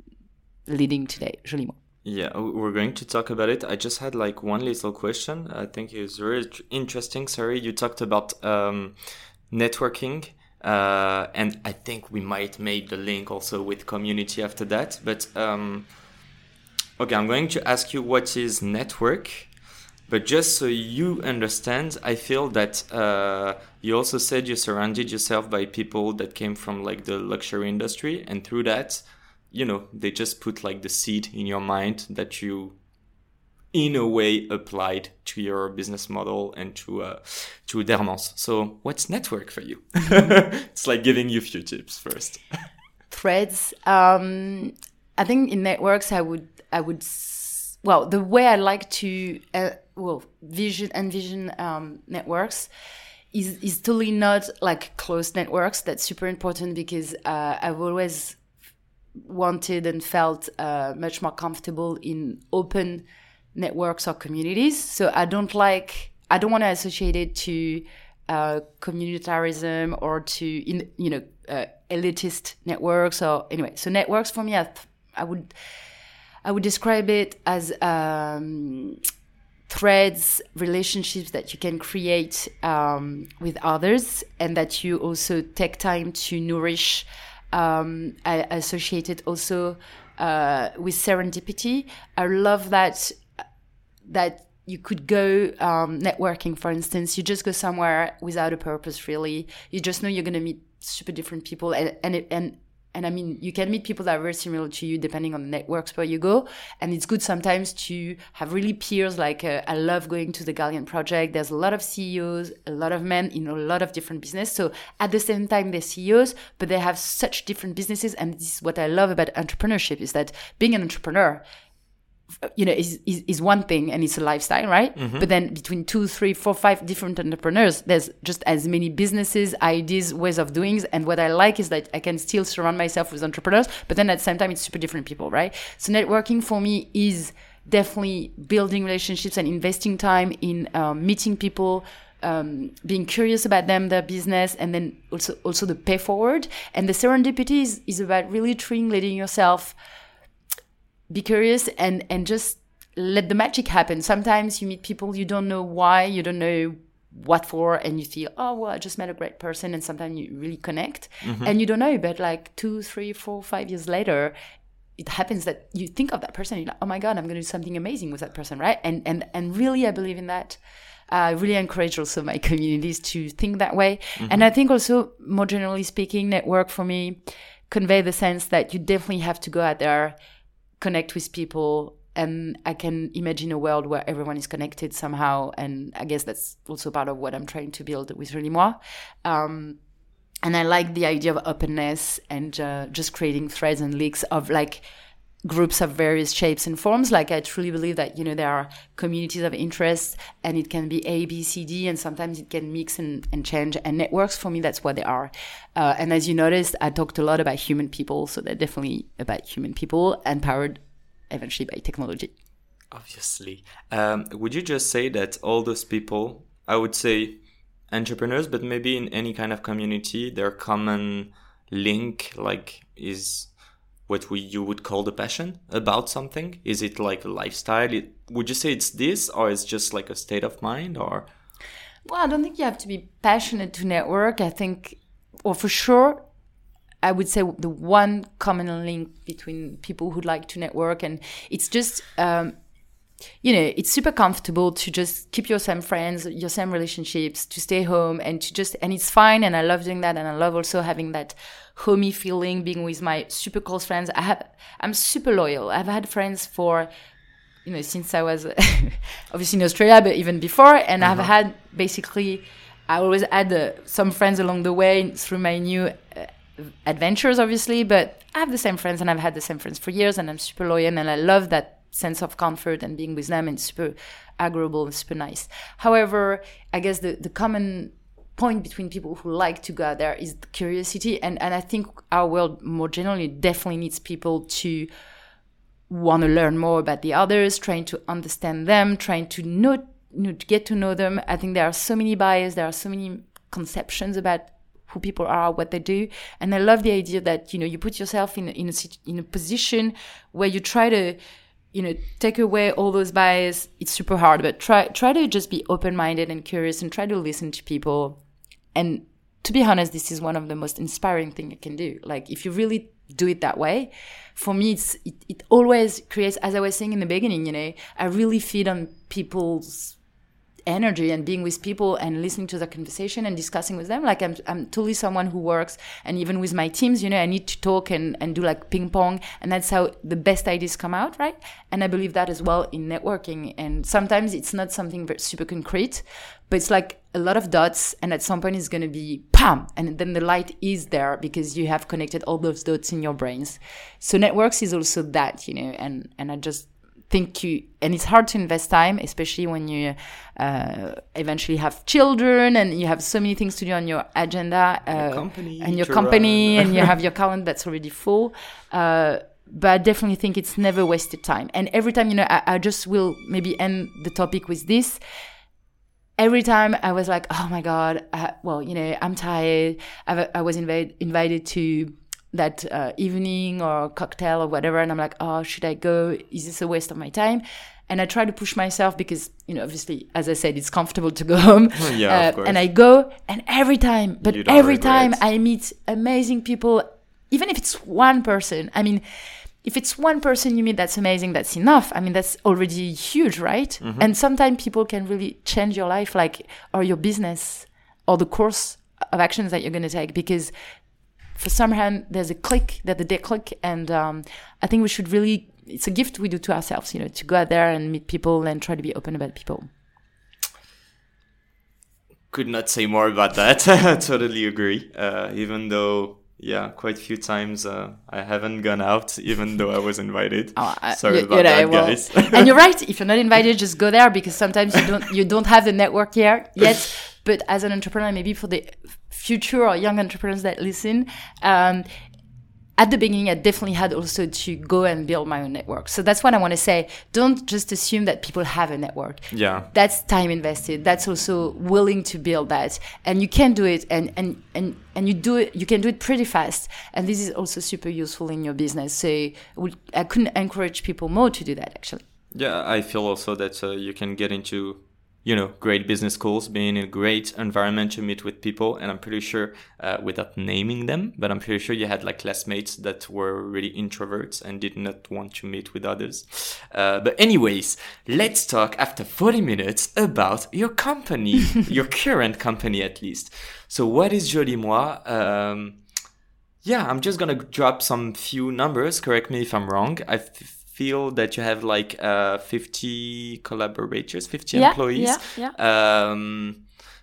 B: leading today, Joli Moi.
A: Yeah, we're going to talk about it. I just had like one little question. I think it was very interesting. Sorry, you talked about um, networking uh, and I think we might make the link also with community after that. But um, okay, I'm going to ask you what is network. But just so you understand, I feel that uh, you also said you surrounded yourself by people that came from like the luxury industry, and through that, you know, they just put like the seed in your mind that you in a way applied to your business model and to uh, to Dermance. So what's network for you? [LAUGHS] it's like giving you a few tips first. [LAUGHS]
B: Threads. Um, I think in networks, I would I would well the way I like to uh, well vision envision um, networks. Is, is totally not like closed networks. That's super important because uh, I've always wanted and felt uh, much more comfortable in open networks or communities. So I don't like, I don't want to associate it to uh, communitarism or to, in, you know, uh, elitist networks or anyway. So networks for me, I, th- I would, I would describe it as um, threads, relationships that you can create um, with others, and that you also take time to nourish. Um, I associate it also uh, with serendipity. I love that that you could go um, networking, for instance. You just go somewhere without a purpose, really. You just know you're going to meet super different people, and and and and I mean, you can meet people that are very similar to you depending on the networks where you go. And it's good sometimes to have really peers. Like uh, I love going to the Galion Project. There's a lot of CEOs, a lot of men in a lot of different business. So at the same time, they're CEOs, but they have such different businesses. And this is what I love about entrepreneurship is that being an entrepreneur, you know is, is, is one thing and it's a lifestyle right mm-hmm. but then between two three four five different entrepreneurs there's just as many businesses ideas ways of doing and what i like is that i can still surround myself with entrepreneurs but then at the same time it's super different people right so networking for me is definitely building relationships and investing time in um, meeting people um, being curious about them, their business, and then also also the pay forward. And the serendipity is, is about really triangulating yourself be curious and and just let the magic happen. Sometimes you meet people you don't know why, you don't know what for, and you feel, oh well, I just met a great person, and sometimes you really connect, mm-hmm. and you don't know, but like two, three, four, five years later, it happens that you think of that person, you're like, oh my god, I'm going to do something amazing with that person, right? And and and really, I believe in that. I really encourage also my communities to think that way, mm-hmm. and I think also more generally speaking, network for me convey the sense that you definitely have to go out there connect with people and I can imagine a world where everyone is connected somehow. And I guess that's also part of what I'm trying to build with Really. Um, and I like the idea of openness and uh, just creating threads and links of like groups of various shapes and forms. Like I truly believe that, you know, there are communities of interest and it can be A, B, C, D, and sometimes it can mix and, and change. And networks for me, that's what they are. Uh, and as you noticed, I talked a lot about human people. So they're definitely about human people empowered eventually by technology.
A: Obviously. Um, would you just say that all those people, I would say entrepreneurs, but maybe in any kind of community, their common link like is what we you would call the passion about something? Is it like a lifestyle? It, would you say it's this, or it's just like a state of mind, or?
B: Well, I don't think you have to be passionate to network. I think, or for sure, I would say the one common link between people who like to network and it's just um, you know, it's super comfortable to just keep your same friends, your same relationships, to stay home and to just, and it's fine. And I love doing that. And I love also having that homey feeling, being with my super close friends. I have, I'm super loyal. I've had friends for, you know, since I was [LAUGHS] obviously in Australia, but even before. And uh-huh. I've had basically I always had uh, some friends along the way through my new uh, adventures, obviously, but I have the same friends and I've had the same friends for years and I'm super loyal and I love that sense of comfort and being with them and super agreeable and super nice. However, I guess the, the common point between people who like to go there is the curiosity and, and I think our world more generally definitely needs people to want to learn more about the others, trying to understand them, trying to know, know, to get to know them. I think there are so many biases, there are so many conceptions about who people are, what they do. And I love the idea that, you know, you put yourself in, in a, in a position where you try to, you know, take away all those biases. It's super hard, but try, try to just be open-minded and curious and try to listen to people. And to be honest, this is one of the most inspiring thing you can do. Like if you really do it that way, for me, it's, it, it always creates, as I was saying in the beginning, you know, I really feed on people's energy and being with people and listening to the conversation and discussing with them. Like I'm, I'm totally someone who works and even with my teams, you know, I need to talk and, and do like ping pong and that's how the best ideas come out, right? And I believe that as well in networking. And sometimes it's not something super concrete, but it's like a lot of dots and at some point it's going to be pam and then the light is there because you have connected all those dots in your brains. So networks is also that, you know, and, and I just think you and it's hard to invest time especially when you uh, eventually have children and you have so many things to do on your agenda uh,
A: your company
B: and your company and you [LAUGHS] have your calendar that's already full uh, but I definitely think it's never wasted time. And every time you know I, I just will maybe end the topic with this every time I was like, oh my God, uh, well, you know, I'm tired. I, I was invited invited to that uh, evening or cocktail or whatever. And i'm like oh should i go? Is this a waste of my time? And i try to push myself because you know obviously as i said it's comfortable to go home. [LAUGHS]
A: Yeah, uh,
B: and i go and every time but every time i meet amazing people even if it's one person i mean if it's one person you meet that's amazing that's enough. I mean that's already huge right? Mm-hmm. and sometimes people can really change your life like or your business or the course of actions that you're going to take because for some hand there's a click that they click and um, i think we should really it's a gift we do to ourselves you know to go out there and meet people and try to be open about people.
A: Could not say more about that. [LAUGHS] Totally agree. Uh, even though yeah, quite a few times uh, I haven't gone out, [LAUGHS] even though I was invited. Oh, uh, Sorry about that, well, guys. [LAUGHS]
B: and you're [LAUGHS] right. If you're not invited, just go there because sometimes you don't you don't have the network here yet. But as an entrepreneur, maybe for the future or young entrepreneurs that listen, um, at the beginning, I definitely had also to go and build my own network. So that's what I want to say. Don't just assume that people have a network.
A: Yeah.
B: That's time invested. That's also willing to build that. And you can do it and, and, and, and you do it, you can do it pretty fast. And this is also super useful in your business. So I couldn't encourage people more to do that actually.
A: Yeah, I feel also that uh, you can get into you know, great business schools, being in a great environment to meet with people. And I'm pretty sure, uh, without naming them, but I'm pretty sure you had like classmates that were really introverts and did not want to meet with others. Uh, but anyways, let's talk after 40 minutes about your company, [LAUGHS] your current company at least. So what is Joli Moi? Um, yeah, I'm just gonna drop some few numbers. Correct me if I'm wrong. I feel that you have like uh, 50 collaborators, 50
B: yeah,
A: employees.
B: Yeah, yeah. Um,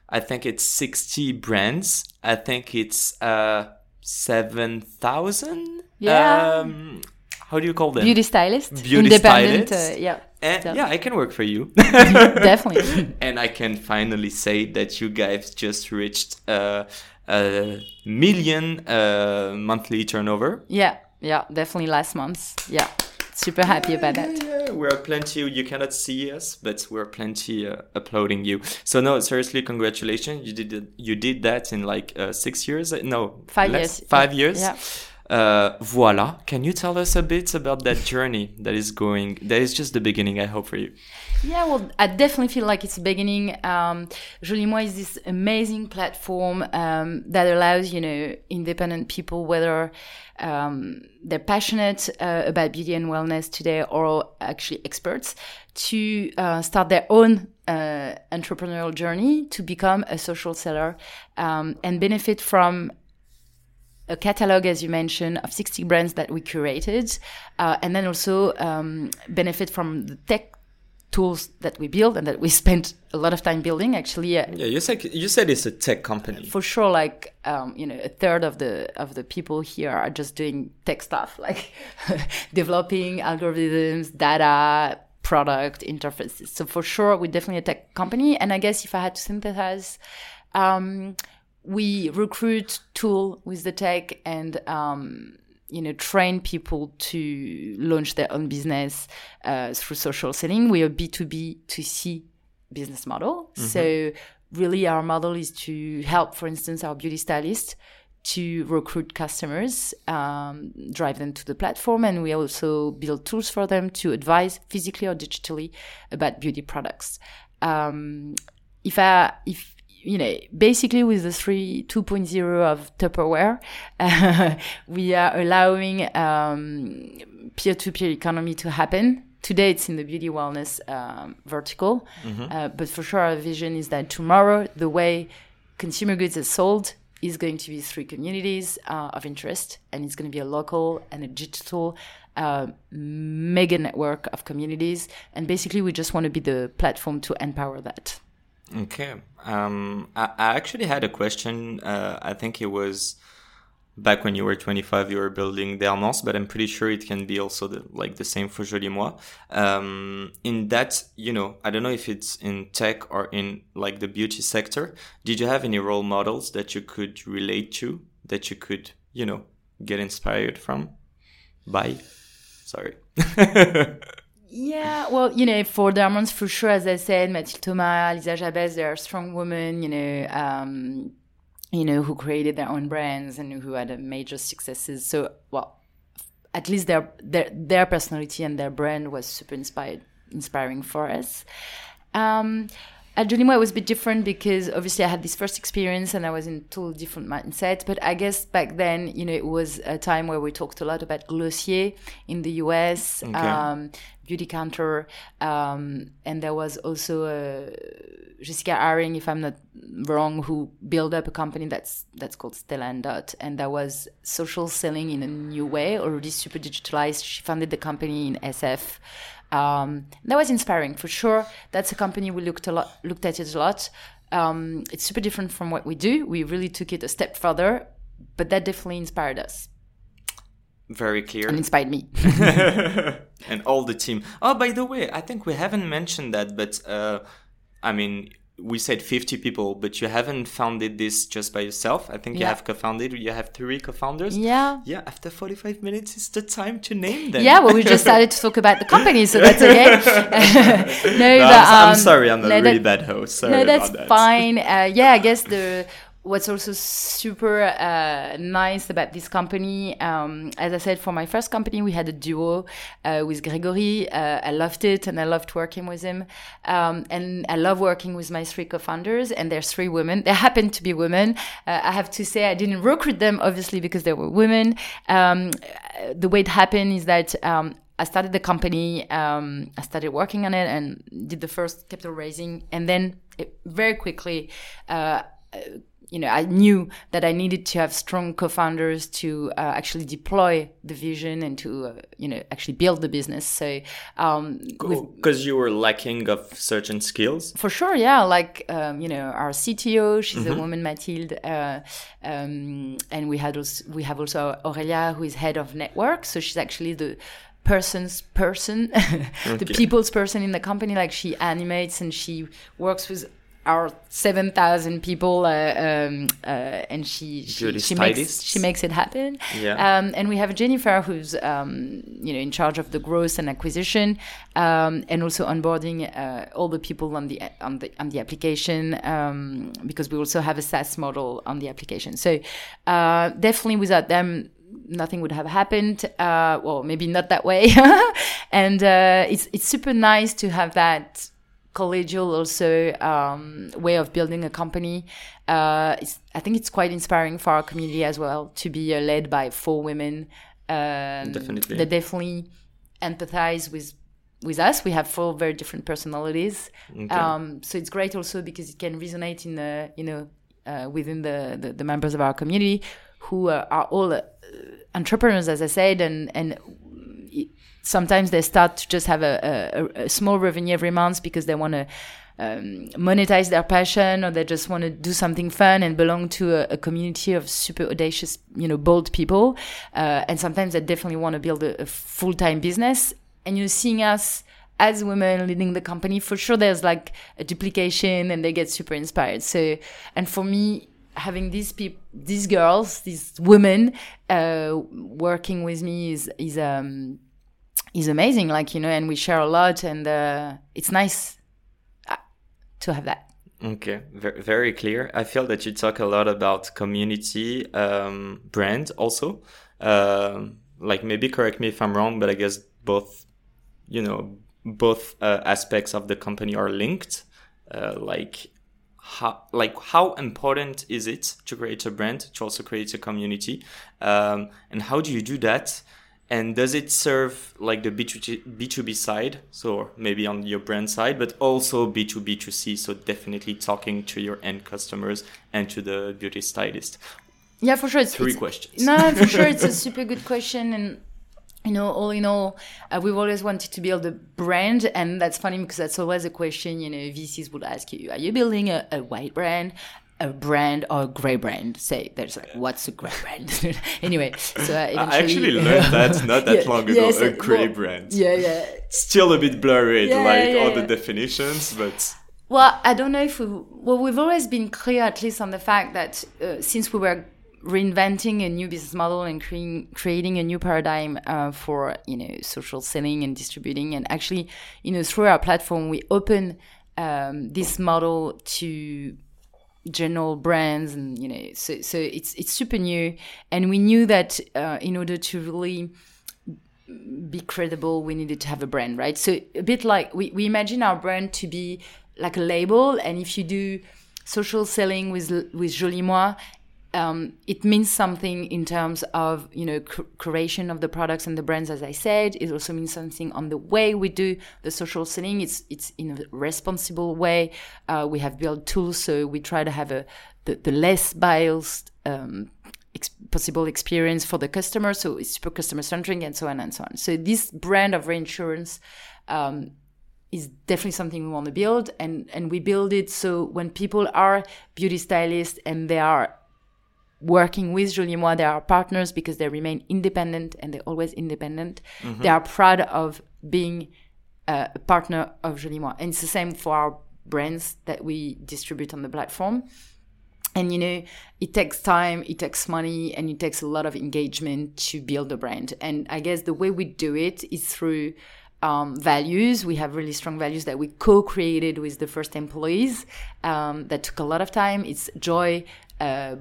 A: I think it's 60 brands. I think it's uh, 7,000.
B: Yeah.
A: Um, how do you call them?
B: Beauty stylist.
A: Beauty
B: Independent,
A: stylist.
B: Uh, yeah.
A: And so. yeah, I can work for you. [LAUGHS]
B: Definitely. [LAUGHS]
A: and I can finally say that you guys just reached uh, a million uh, monthly turnover.
B: Yeah, yeah, definitely last month. Yeah super happy about that.
A: Yeah, we're plenty. You cannot see us, but we're plenty uh, uploading you. So no, seriously, congratulations. You did you did that in like uh, six years? No,
B: five less,
A: years. Five years. Yeah. Uh, voila. Can you tell us a bit about that journey that is going? That is just the beginning. I hope for you.
B: Yeah, well, I definitely feel like it's the beginning. Um, Joli Moi is this amazing platform um, that allows you know independent people, whether um, they're passionate uh, about beauty and wellness today or actually experts to uh, start their own uh, entrepreneurial journey to become a social seller um, and benefit from a catalog, as you mentioned, of 60 brands that we curated, uh, and then also um, benefit from the tech tools that we build and that we [LAUGHS] spent a lot of time building. Actually, uh,
A: Yeah, you said you said it's a tech company.
B: for sure, like um, you know, a third of the of the people here are just doing tech stuff, [LAUGHS] like developing algorithms, data, product interfaces. So for sure, we're definitely a tech company. And I guess if I had to synthesize, um, we recruit tool with the tech and um, you know train people to launch their own business uh, through social selling. We're a B two B to C business model. So really, our model is to help, for instance, our beauty stylist to recruit customers, um, drive them to the platform, and we also build tools for them to advise physically or digitally about beauty products. Um, if I, if you know, basically with the three 2.0 of Tupperware, uh, [LAUGHS] we are allowing um, peer-to-peer economy to happen. Today it's in the beauty wellness um, vertical, uh, but for sure our vision is that tomorrow the way consumer goods are sold is going to be through communities uh, of interest, and it's going to be a local and a digital uh, mega network of communities. And basically, we just want to be the platform to empower that.
A: Okay. Um, I, I actually had a question. Uh, I think it was back when you were 25, you were building Dermance, but I'm pretty sure it can be also the, like the same for Joli Moi. Um, in that, you know, I don't know if it's in tech or in like the beauty sector. Did you have any role models that you could relate to, that you could, you know, get inspired from? By? Sorry. [LAUGHS]
B: Yeah, well, you know, for Dermance, for sure, as I said, Mathilde Thomas, Lisa Jabès, they are strong women, you know, um, you know, who created their own brands and who had major successes. So, well, at least their their their personality and their brand was super inspired, inspiring for us. Um, at Jolie it was a bit different because obviously I had this first experience and I was in a totally different mindset. But I guess back then, you know, it was a time where we talked a lot about Glossier in the US,
A: Okay.
B: um, Beautycounter, um, and there was also uh, Jessica Herrin, if I'm not wrong, who built up a company that's that's called Stella and Dot, and that was social selling in a new way, already super digitalized. She founded the company in SF. Um, that was inspiring for sure. That's a company we looked a lot, looked at it a lot. Um, it's super different from what we do. We really took it a step further, but that definitely inspired us
A: Very clear.
B: and inspired me. [LAUGHS] [LAUGHS]
A: and all the team. Oh, by the way, I think we haven't mentioned that, but uh, I mean, we said 50 people, but you haven't founded this just by yourself. I think you have co-founded. You have three co-founders.
B: yeah.
A: Yeah. After 45 minutes, it's the time to name them.
B: Yeah, well, we just started to talk about the company, so that's okay. [LAUGHS] [LAUGHS] no,
A: No,
B: but,
A: I'm, I'm
B: um,
A: sorry, I'm a
B: no,
A: really bad host. Sorry
B: no, that's
A: about that.
B: fine. Uh, yeah, I guess the what's also super uh, nice about this company, um, as I said, for my first company, we had a duo uh, with Gregory. Uh, I loved it, and I loved working with him. Um, and I love working with my three co-founders, and there's three women. They happen to be women. Uh, I have to say, I didn't recruit them, obviously, because they were women. Um, the way it happened is that. Um, I started the company, um, I started working on it and did the first capital raising. And then it, very quickly, uh, you know, I knew that I needed to have strong co-founders to uh, actually deploy the vision and to, uh, you know, actually build the business. So, um,
A: Because you were lacking of certain skills.
B: for sure, yeah. Like um, you know, our CTO, she's a woman, Mathilde, uh, um, and we had also we have also Aurelia, who is head of network. So she's actually the person's person, [LAUGHS] the
A: Okay.
B: people's person in the company. Like she animates and she works with our seven thousand people, uh, um, uh, and she she, she makes she makes it happen.
A: Yeah.
B: Um, and we have Jennifer, who's um, you know in charge of the growth and acquisition, um, and also onboarding uh, all the people on the on the on the application um, because we also have a SaaS model on the application. So uh, definitely without them. Nothing would have happened. Uh, well, maybe not that way. [LAUGHS] and uh, it's it's super nice to have that collegial also um, way of building a company. Uh, it's, I think it's quite inspiring for our community as well to be uh, led by four women. Um,
A: Definitely.
B: That definitely empathize with with us. We have four very different personalities. Um, so it's great also because it can resonate in the you know uh, within the, the the members of our community who uh, are all uh, entrepreneurs, as I said, and and sometimes they start to just have a, a, a small revenue every month because they want to um, monetize their passion or they just want to do something fun and belong to a, a, community of super audacious, you know, bold people. Uh, and sometimes they definitely want to build a, a full-time business. And you're seeing us as women leading the company, for sure there's like a duplication and they get super inspired. So, and for me, having these people, these girls, these women, uh, working with me is, is, um, is amazing. Like, you know, and we share a lot and, uh, it's nice uh, to have that.
A: Okay, very, clear. I feel that you talk a lot about community, um, brand also. Um, like maybe correct me if I'm wrong, but I guess both, you know, both uh, aspects of the company are linked. Uh, like how like how important is it to create a brand to also create a community um, and how do you do that and does it serve like the B2B, B2B side? So maybe on your brand side but also B2B2C so definitely talking to your end customers and to the beauty stylist.
B: Yeah for sure. It's
A: three
B: it's,
A: questions.
B: No for sure. [LAUGHS] It's a super good question and you know, all in all, uh, we've always wanted to build a brand, and that's funny because that's always a question. You know, VCs would ask you, "Are you building a, a white brand, a brand, or a gray brand?" Say, "There's like, what's a gray brand?" [LAUGHS] anyway, so uh,
A: I actually [LAUGHS] learned that not that yeah, long ago. a gray
B: well,
A: brand.
B: Yeah, yeah.
A: Still a bit blurry,
B: yeah,
A: like
B: yeah,
A: all the definitions, but.
B: Well, I don't know if we. Well, we've always been clear, at least, on the fact that uh, since we were reinventing a new business model and creating creating a new paradigm uh, for you know social selling and distributing and actually you know through our platform we open um, this model to general brands and you know so so it's it's super new. And we knew that uh, in order to really be credible we needed to have a brand right? So a bit like we, we imagine our brand to be like a label. And if you do social selling with with Joli Moi um, it means something in terms of you know creation of the products and the brands as i said. It also means something on the way we do the social selling. It's it's in a responsible way. Uh, we have built tools so we try to have a the, the less biased um, ex- possible experience for the customer. So it's super customer centric and so on and so on. So this brand of reinsurance um, is definitely something we want to build and and we build it so when people are beauty stylists and they are working with Joli Moi, they are partners because they remain independent and they're always independent. Mm-hmm. They are proud of being uh, a partner of Joli Moi. And it's the same for our brands that we distribute on the platform. And you know, it takes time, it takes money, and it takes a lot of engagement to build a brand. And I guess the way we do it is through um, values. We have really strong values that we co-created with the first employees. Um, that took a lot of time. It's joy, uh,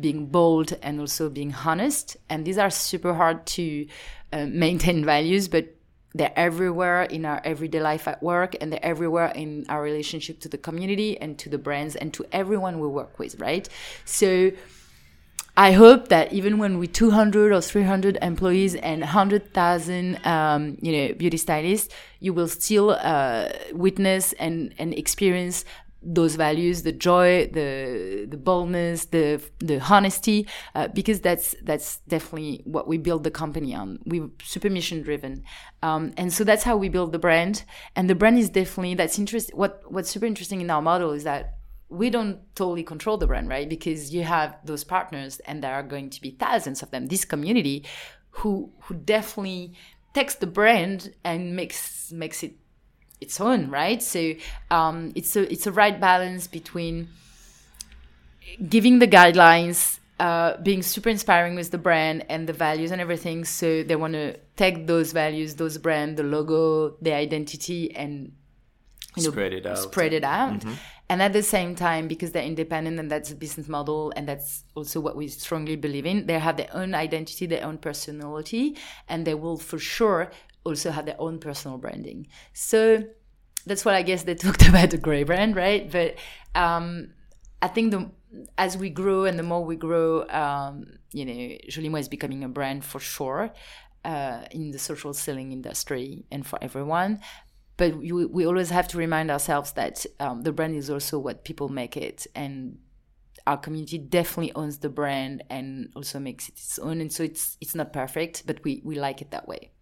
B: being bold and also being honest. And these are super hard to uh, maintain [LAUGHS] values, but they're everywhere in our everyday life at work and they're everywhere in our relationship to the community and to the brands and to everyone we work with, right? So I hope that even when we 200 or 300 employees and 100,000, um, you know, beauty stylists, you will still uh, witness and, and experience those values the joy the the boldness the the honesty uh, because that's that's definitely what we build the company on. We're super mission driven. Um, and so that's how we build the brand. And the brand is definitely that's interesting what what's super interesting in our model is that we don't totally control the brand right? Because you have those partners and there are going to be thousands of them. This community who who definitely takes the brand and makes makes it its own, right? So um, it's a it's a right balance between giving the guidelines, uh, being super inspiring with the brand and the values and everything. So they want to take those values, those brand, the logo, the identity, and
A: you know, spread it out.
B: Spread it out. Mm-hmm. And at the same time, because they're independent and that's a business model, and that's also what we strongly believe in, they have their own identity, their own personality, and they will for sure also have their own personal branding. So that's what I guess they [LAUGHS] talked about the gray brand, right? But um, I think the as we grow and the more we grow, um, you know, Joli Moi is becoming a brand for sure uh, in the social selling industry and for everyone. But we, we always have to remind ourselves that um, the brand is also what people make it, and our community definitely owns the brand and also makes it its own. And so it's it's not perfect, but we we like it that way.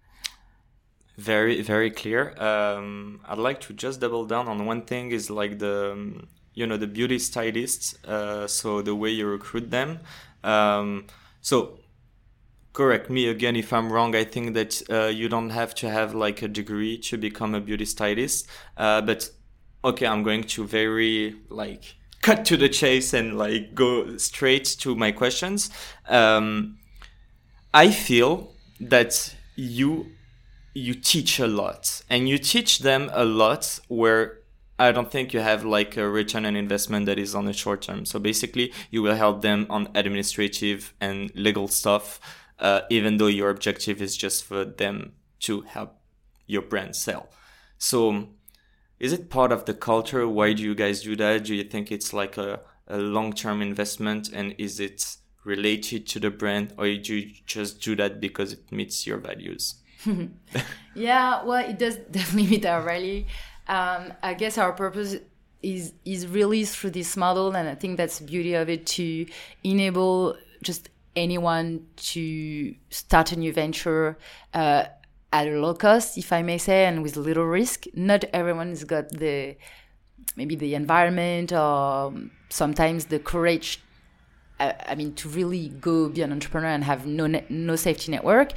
A: Very, very clear. Um, I'd like to just double down on one thing is like the, you know, the beauty stylists. Uh, so the way you recruit them. Um, so correct me again if I'm wrong. I think that uh, you don't have to have like a degree to become a beauty stylist. Uh, but okay, I'm going to very like cut to the chase and like go straight to my questions. Um, I feel that you you teach a lot and you teach them a lot where I don't think you have like a return on investment that is on the short term. So basically, you will help them on administrative and legal stuff, uh, even though your objective is just for them to help your brand sell. So, is it part of the culture? Why do you guys do that? Do you think it's like a, a long term investment? And is it related to the brand, or do you just do that because it meets your values? [LAUGHS]
B: yeah, well, it does [LAUGHS] definitely meet our value. Um, I guess our purpose is is really through this model, and I think that's the beauty of it to enable just anyone to start a new venture uh, at a low cost, if I may say, and with little risk. Not everyone's got the maybe the environment or sometimes the courage uh, I mean, to really go be an entrepreneur and have no no safety network.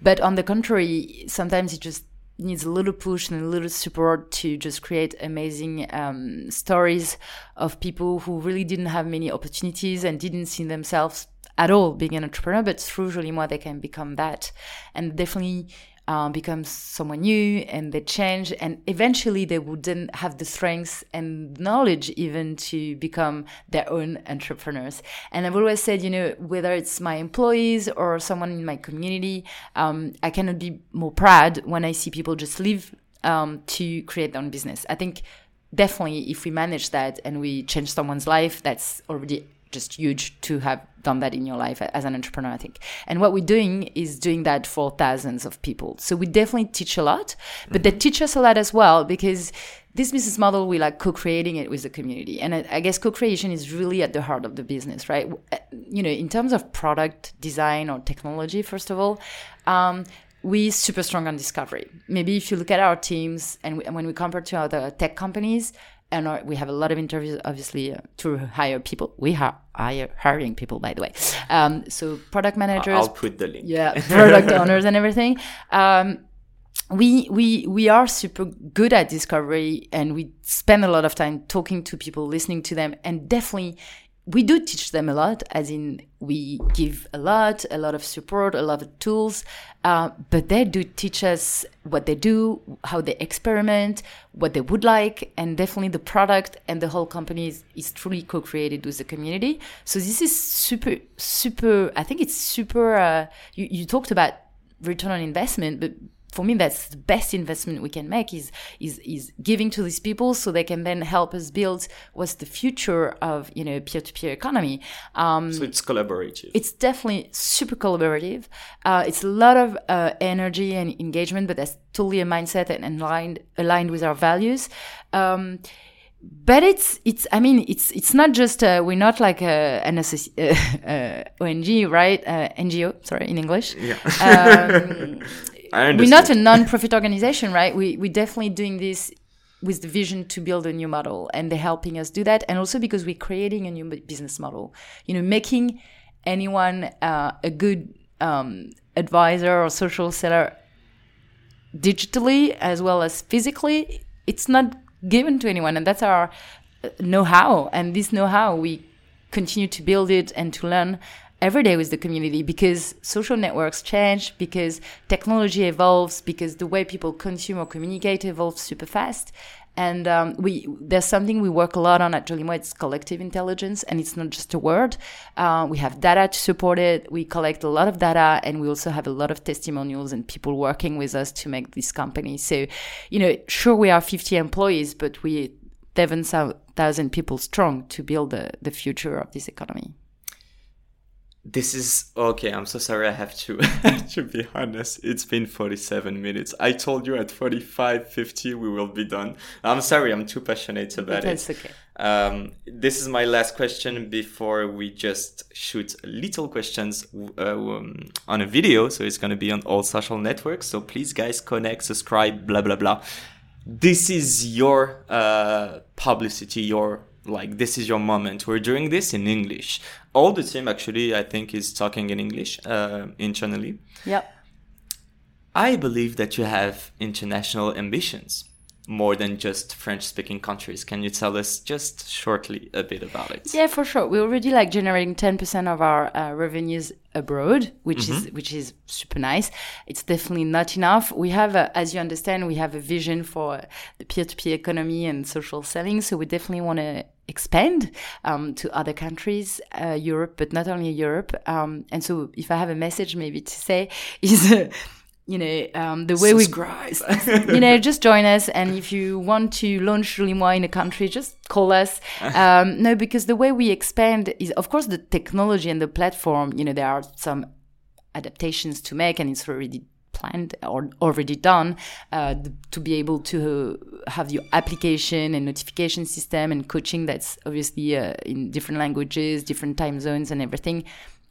B: But on the contrary, sometimes it just needs a little push and a little support to just create amazing um, stories of people who really didn't have many opportunities and didn't see themselves at all being an entrepreneur, but through Joli Moi, they can become that. And definitely um, becomes someone new and they change and eventually they wouldn't have the strengths and knowledge even to become their own entrepreneurs. And i've always said you know whether it's my employees or someone in my community um, i cannot be more proud when i see people just leave um, to create their own business. I think definitely if we manage that and we change someone's life that's already just huge to have done that in your life as an entrepreneur, I think. And what we're doing is doing that for thousands of people. So we definitely teach a lot, but mm-hmm. they teach us a lot as well because this business model, we like co-creating it with the community. And I, guess co-creation is really at the heart of the business, right? Uh, you know, in terms of product design or technology, first of all, um, we super strong on discovery. Maybe if you look at our teams and, we, and when we compare to other tech companies, and our, we have a lot of interviews, obviously, uh, to hire people. We are hire, hiring people, by the way. Um, so product managers.
A: I'll put the link.
B: Yeah, [LAUGHS] product owners and everything. Um, we we we are super good at discovery, and we spend a lot of time talking to people, listening to them, and definitely we do teach them a lot, as in we give a lot, a lot of support, a lot of tools, uh, but they do teach us what they do, how they experiment, what they would like, and definitely the product and the whole company is, is truly co-created with the community. So this is super, super. I think it's super. Uh, you, you talked about return on investment, but for me that's the best investment we can make is is is giving to these people so they can then help us build what's the future of you know peer-to-peer economy.
A: Um, so it's collaborative.
B: it's definitely super collaborative. Uh, it's a lot of uh, energy and engagement but that's totally a mindset and aligned aligned with our values. Um, but it's it's I mean it's it's not just uh, we're not like a, an associ- uh, [LAUGHS] ONG right? Uh, NGO sorry in English.
A: Yeah.
B: um, [LAUGHS] we're not a non-profit organization, right? We we're definitely doing this with the vision to build a new model, and they're helping us do that, and also because we're creating a new business model. You know, making anyone uh, a good um, advisor or social seller digitally as well as physically, it's not given to anyone, and that's our uh, know-how. And this know-how we continue to build it and to learn every day with the community because social networks change, because technology evolves, because the way people consume or communicate evolves super fast. And um, we there's something we work a lot on at Joli Moi. It's collective intelligence, and it's not just a word. Uh, we have data to support it. We collect a lot of data, and we also have a lot of testimonials and people working with us to make this company. So, you know, sure we are 50 employees, but we 7,000 people strong to build the, the future of this economy
A: this is okay i'm so sorry i have to [LAUGHS] to be honest it's been 47 minutes i told you at 45 50 we will be done i'm sorry i'm too passionate about
B: That's it okay
A: Um, this is my last question before we just shoot little questions uh, um, on a video. So it's going to be on all social networks. So please, guys, connect, subscribe, blah, blah, blah. This is your uh, publicity, your like this is your moment. We're doing this in English. All the team actually, I think, is talking in English uh, internally.
B: Yep.
A: I believe that you have international ambitions more than just French speaking countries. Can you tell us just shortly a bit about it?
B: Yeah, for sure. We're already like generating 10% of our uh, revenues abroad, which is which is super nice. It's definitely not enough. We have, a, as you understand, we have a vision for the peer-to-peer economy and social selling. So we definitely want to expand um, to other countries, uh, Europe, but not only Europe. Um, and so, if I have a message maybe to say [LAUGHS] is. Uh, you know um, the way
A: Subscribe.
B: we [LAUGHS] you know just join us and if you want to launch Joli Moi in a country just call us. [LAUGHS] Um, no because the way we expand is of course the technology and the platform you know there are some adaptations to make and it's already planned or already done uh, to be able to have your application and notification system and coaching that's obviously uh, in different languages different time zones and everything.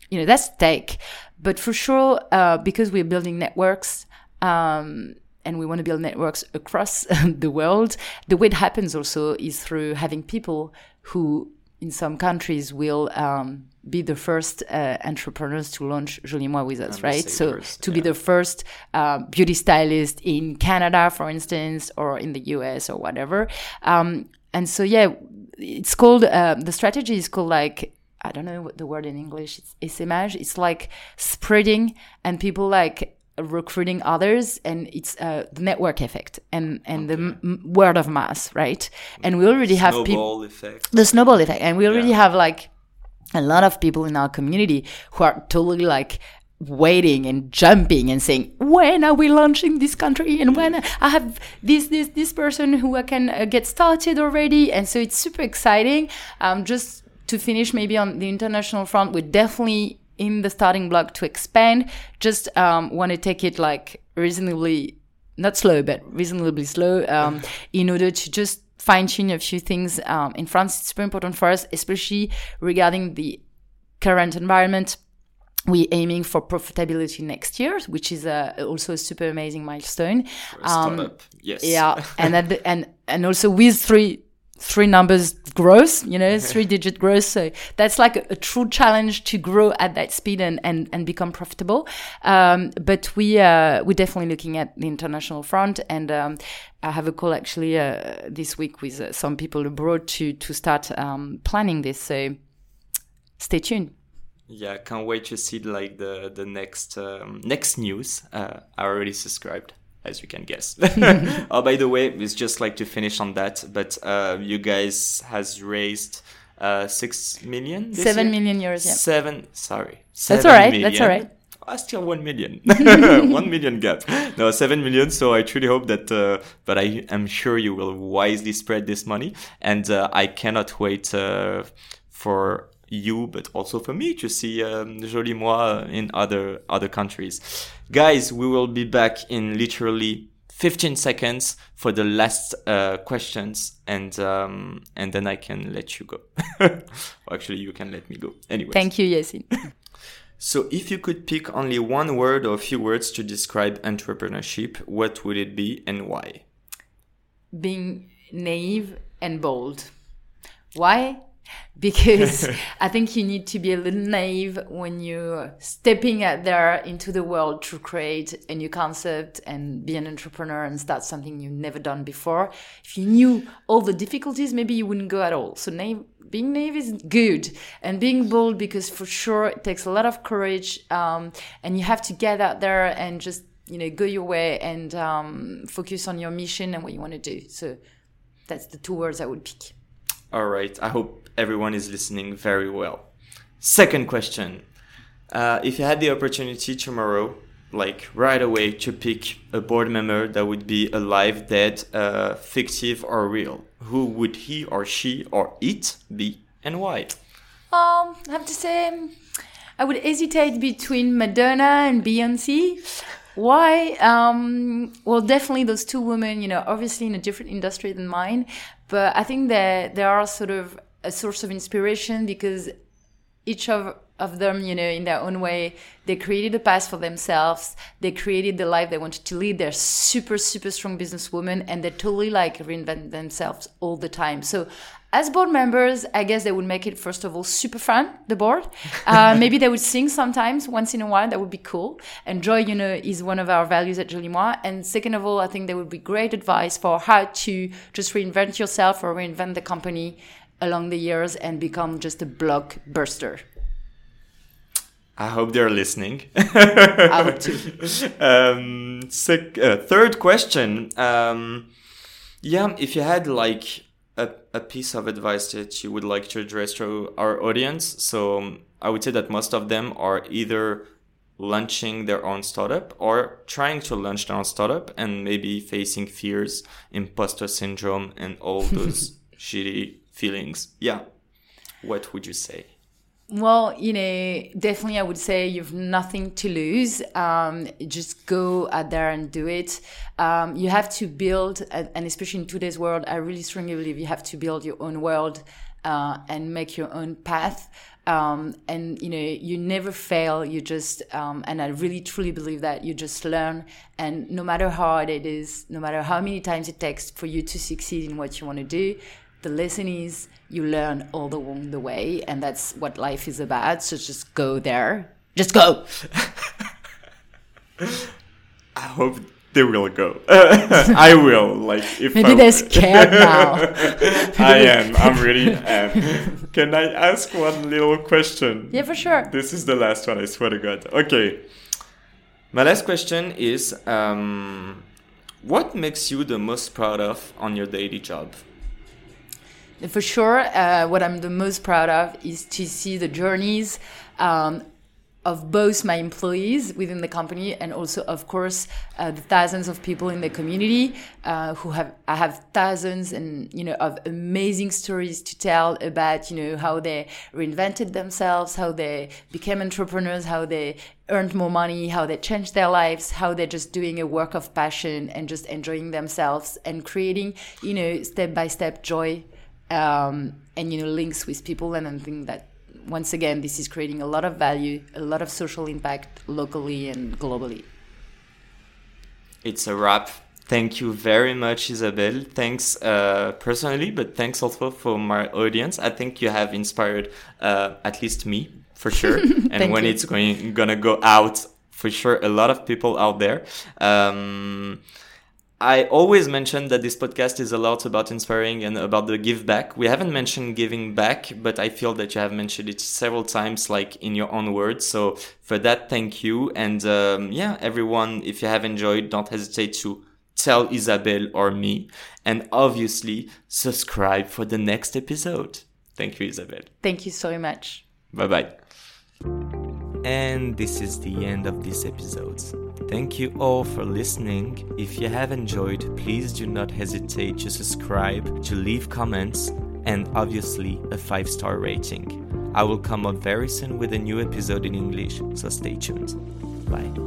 B: You know that's tech but for sure uh, because we're building networks um, and we want to build networks across [LAUGHS] the world the way it happens also is through having people who in some countries will um, be the first uh, entrepreneurs to launch Joli Moi with us,
A: the
B: right? So
A: savers,
B: to be the first uh, beauty stylist in Canada, for instance, or in the US or whatever. Um, and so yeah, it's called uh, the strategy is called like I don't know what the word in English. It's essaimage. It's like spreading and people like recruiting others, and it's uh, the network effect and and the m- m- word of mouth, right? And we already have people
A: Snowball effect.
B: the snowball effect, and we already
A: Yeah.
B: have like a lot of people in our community who are totally like waiting and jumping and saying when are we launching this country and when i have this this this person who i can uh, get started already and so it's super exciting um, just to finish maybe on the international front we're definitely in the starting block to expand just um, want to take it like reasonably not slow but reasonably slow um, [LAUGHS] in order to just fine tune a few things um, in france it's super important for us especially regarding the current environment we're aiming for profitability next year, which is uh, also a super amazing milestone.
A: Startup. yes.
B: Um, Yeah, [LAUGHS] and at the, and and also with three three numbers growth, you know, [LAUGHS] three digit growth. So that's like a, a true challenge to grow at that speed and and, and become profitable. Um, but we uh, we're definitely looking at the international front, and um, I have a call actually uh, this week with uh, some people abroad to to start um, planning this. So stay tuned.
A: Yeah, can't wait to see like the the next um, next news. Uh, I already subscribed, as you can guess. [LAUGHS] [LAUGHS] oh, by the way, it's just like to finish on that, but uh, you guys has raised uh, six million.
B: Seven
A: year?
B: million euros. Yeah.
A: Seven. Sorry.
B: That's
A: seven
B: all right, that's all
A: million.
B: right.
A: I still one million, [LAUGHS] one million gap. No, seven million. So I truly hope that, uh, but I am sure you will wisely spread this money, and uh, I cannot wait uh, for you, but also for me to see um, Joli Moi in other other countries. Guys, we will be back in literally 15 seconds for the last uh, questions, and um, and then I can let you go. [LAUGHS] Actually, you can let me go. Anyway.
B: Thank you, Yassine. [LAUGHS]
A: So, if you could pick only one word or a few words to describe entrepreneurship, what would it be and why?
B: Being naive and bold. Why? Because [LAUGHS] I think you need to be a little naive when you're stepping out there into the world to create a new concept and be an entrepreneur and start something you've never done before. If you knew all the difficulties, maybe you wouldn't go at all. So naive, being naive is good and being bold because for sure it takes a lot of courage um, and you have to get out there and just you know go your way and um, focus on your mission and what you want to do. So that's the two words I would pick.
A: All right, I hope everyone is listening very well. Second question uh, If you had the opportunity tomorrow, like right away, to pick a board member that would be alive, dead, uh, fictive, or real, who would he or she or it be and why?
B: Um, I have to say, I would hesitate between Madonna and Beyonce. Why? Um, well, definitely those two women, you know, obviously in a different industry than mine, but I think that they are sort of a source of inspiration because each of of them, you know, in their own way, they created a path for themselves. They created the life they wanted to lead. They're super, super strong businesswomen and they totally like reinvent themselves all the time. So as board members, I guess they would make it, first of all, super fun, the board. Uh, maybe they would sing sometimes once in a while. That would be cool. And joy, you know, is one of our values at Joli Moi. And second of all, I think there would be great advice for how to just reinvent yourself or reinvent the company along the years and become just a blockbuster.
A: I hope they're listening.
B: I hope too. [LAUGHS]
A: um, sec- uh, third question. Um, yeah, if you had like a, piece of advice that you would like to address to our audience, so um, I would say that most of them are either launching their own startup or trying to launch their own startup and maybe facing fears, imposter syndrome, and all [LAUGHS] those shitty feelings. Yeah. What would you say?
B: Well, you know, definitely I would say you've nothing to lose. Um, just go out there and do it. Um, you have to build, and especially in today's world, I really strongly believe you have to build your own world uh, and make your own path. Um, and you know, you never fail. You just, um, and I really truly believe that you just learn. And no matter how hard it is, no matter how many times it takes for you to succeed in what you want to do, the lesson is you learn all along the way and that's what life is about. So just go there. Just go. [LAUGHS]
A: I hope they will go. [LAUGHS] I will like if
B: maybe
A: I...
B: they're scared now. [LAUGHS]
A: I am. I'm really am. Can i ask one little question?
B: Yeah for sure.
A: This is the last one i swear to god. Okay. My last question is um, what makes you the most proud of on your daily job
B: for sure, uh, what I'm the most proud of is to see the journeys um, of both my employees within the company and also, of course, uh, the thousands of people in the community uh, who have I have thousands and you know of amazing stories to tell about you know how they reinvented themselves, how they became entrepreneurs, how they earned more money, how they changed their lives, how they're just doing a work of passion and just enjoying themselves and creating you know step by step joy um, and you know links with people. And I think that once again this is creating a lot of value a lot of social impact locally and globally.
A: It's a wrap. Thank you very much Isabelle. thanks uh, personally but thanks also for my audience. I think you have inspired uh, at least me for sure. [LAUGHS] And when you. it's going gonna go out for sure a lot of people out there. Um, I always mention that this podcast is a lot about inspiring and about the give back. We haven't mentioned giving back, but I feel that you have mentioned it several times, like in your own words. So for that, thank you. And um, yeah, everyone, if you have enjoyed, don't hesitate to tell Isabelle or me. And obviously, subscribe for the next episode. Thank you, Isabelle.
B: Thank you so much.
A: Bye bye. And this is the end of this episode. Thank you all for listening. If you have enjoyed, please do not hesitate to subscribe, to leave comments, and obviously a 5 star rating. I will come up very soon with a new episode in English, so stay tuned. Bye.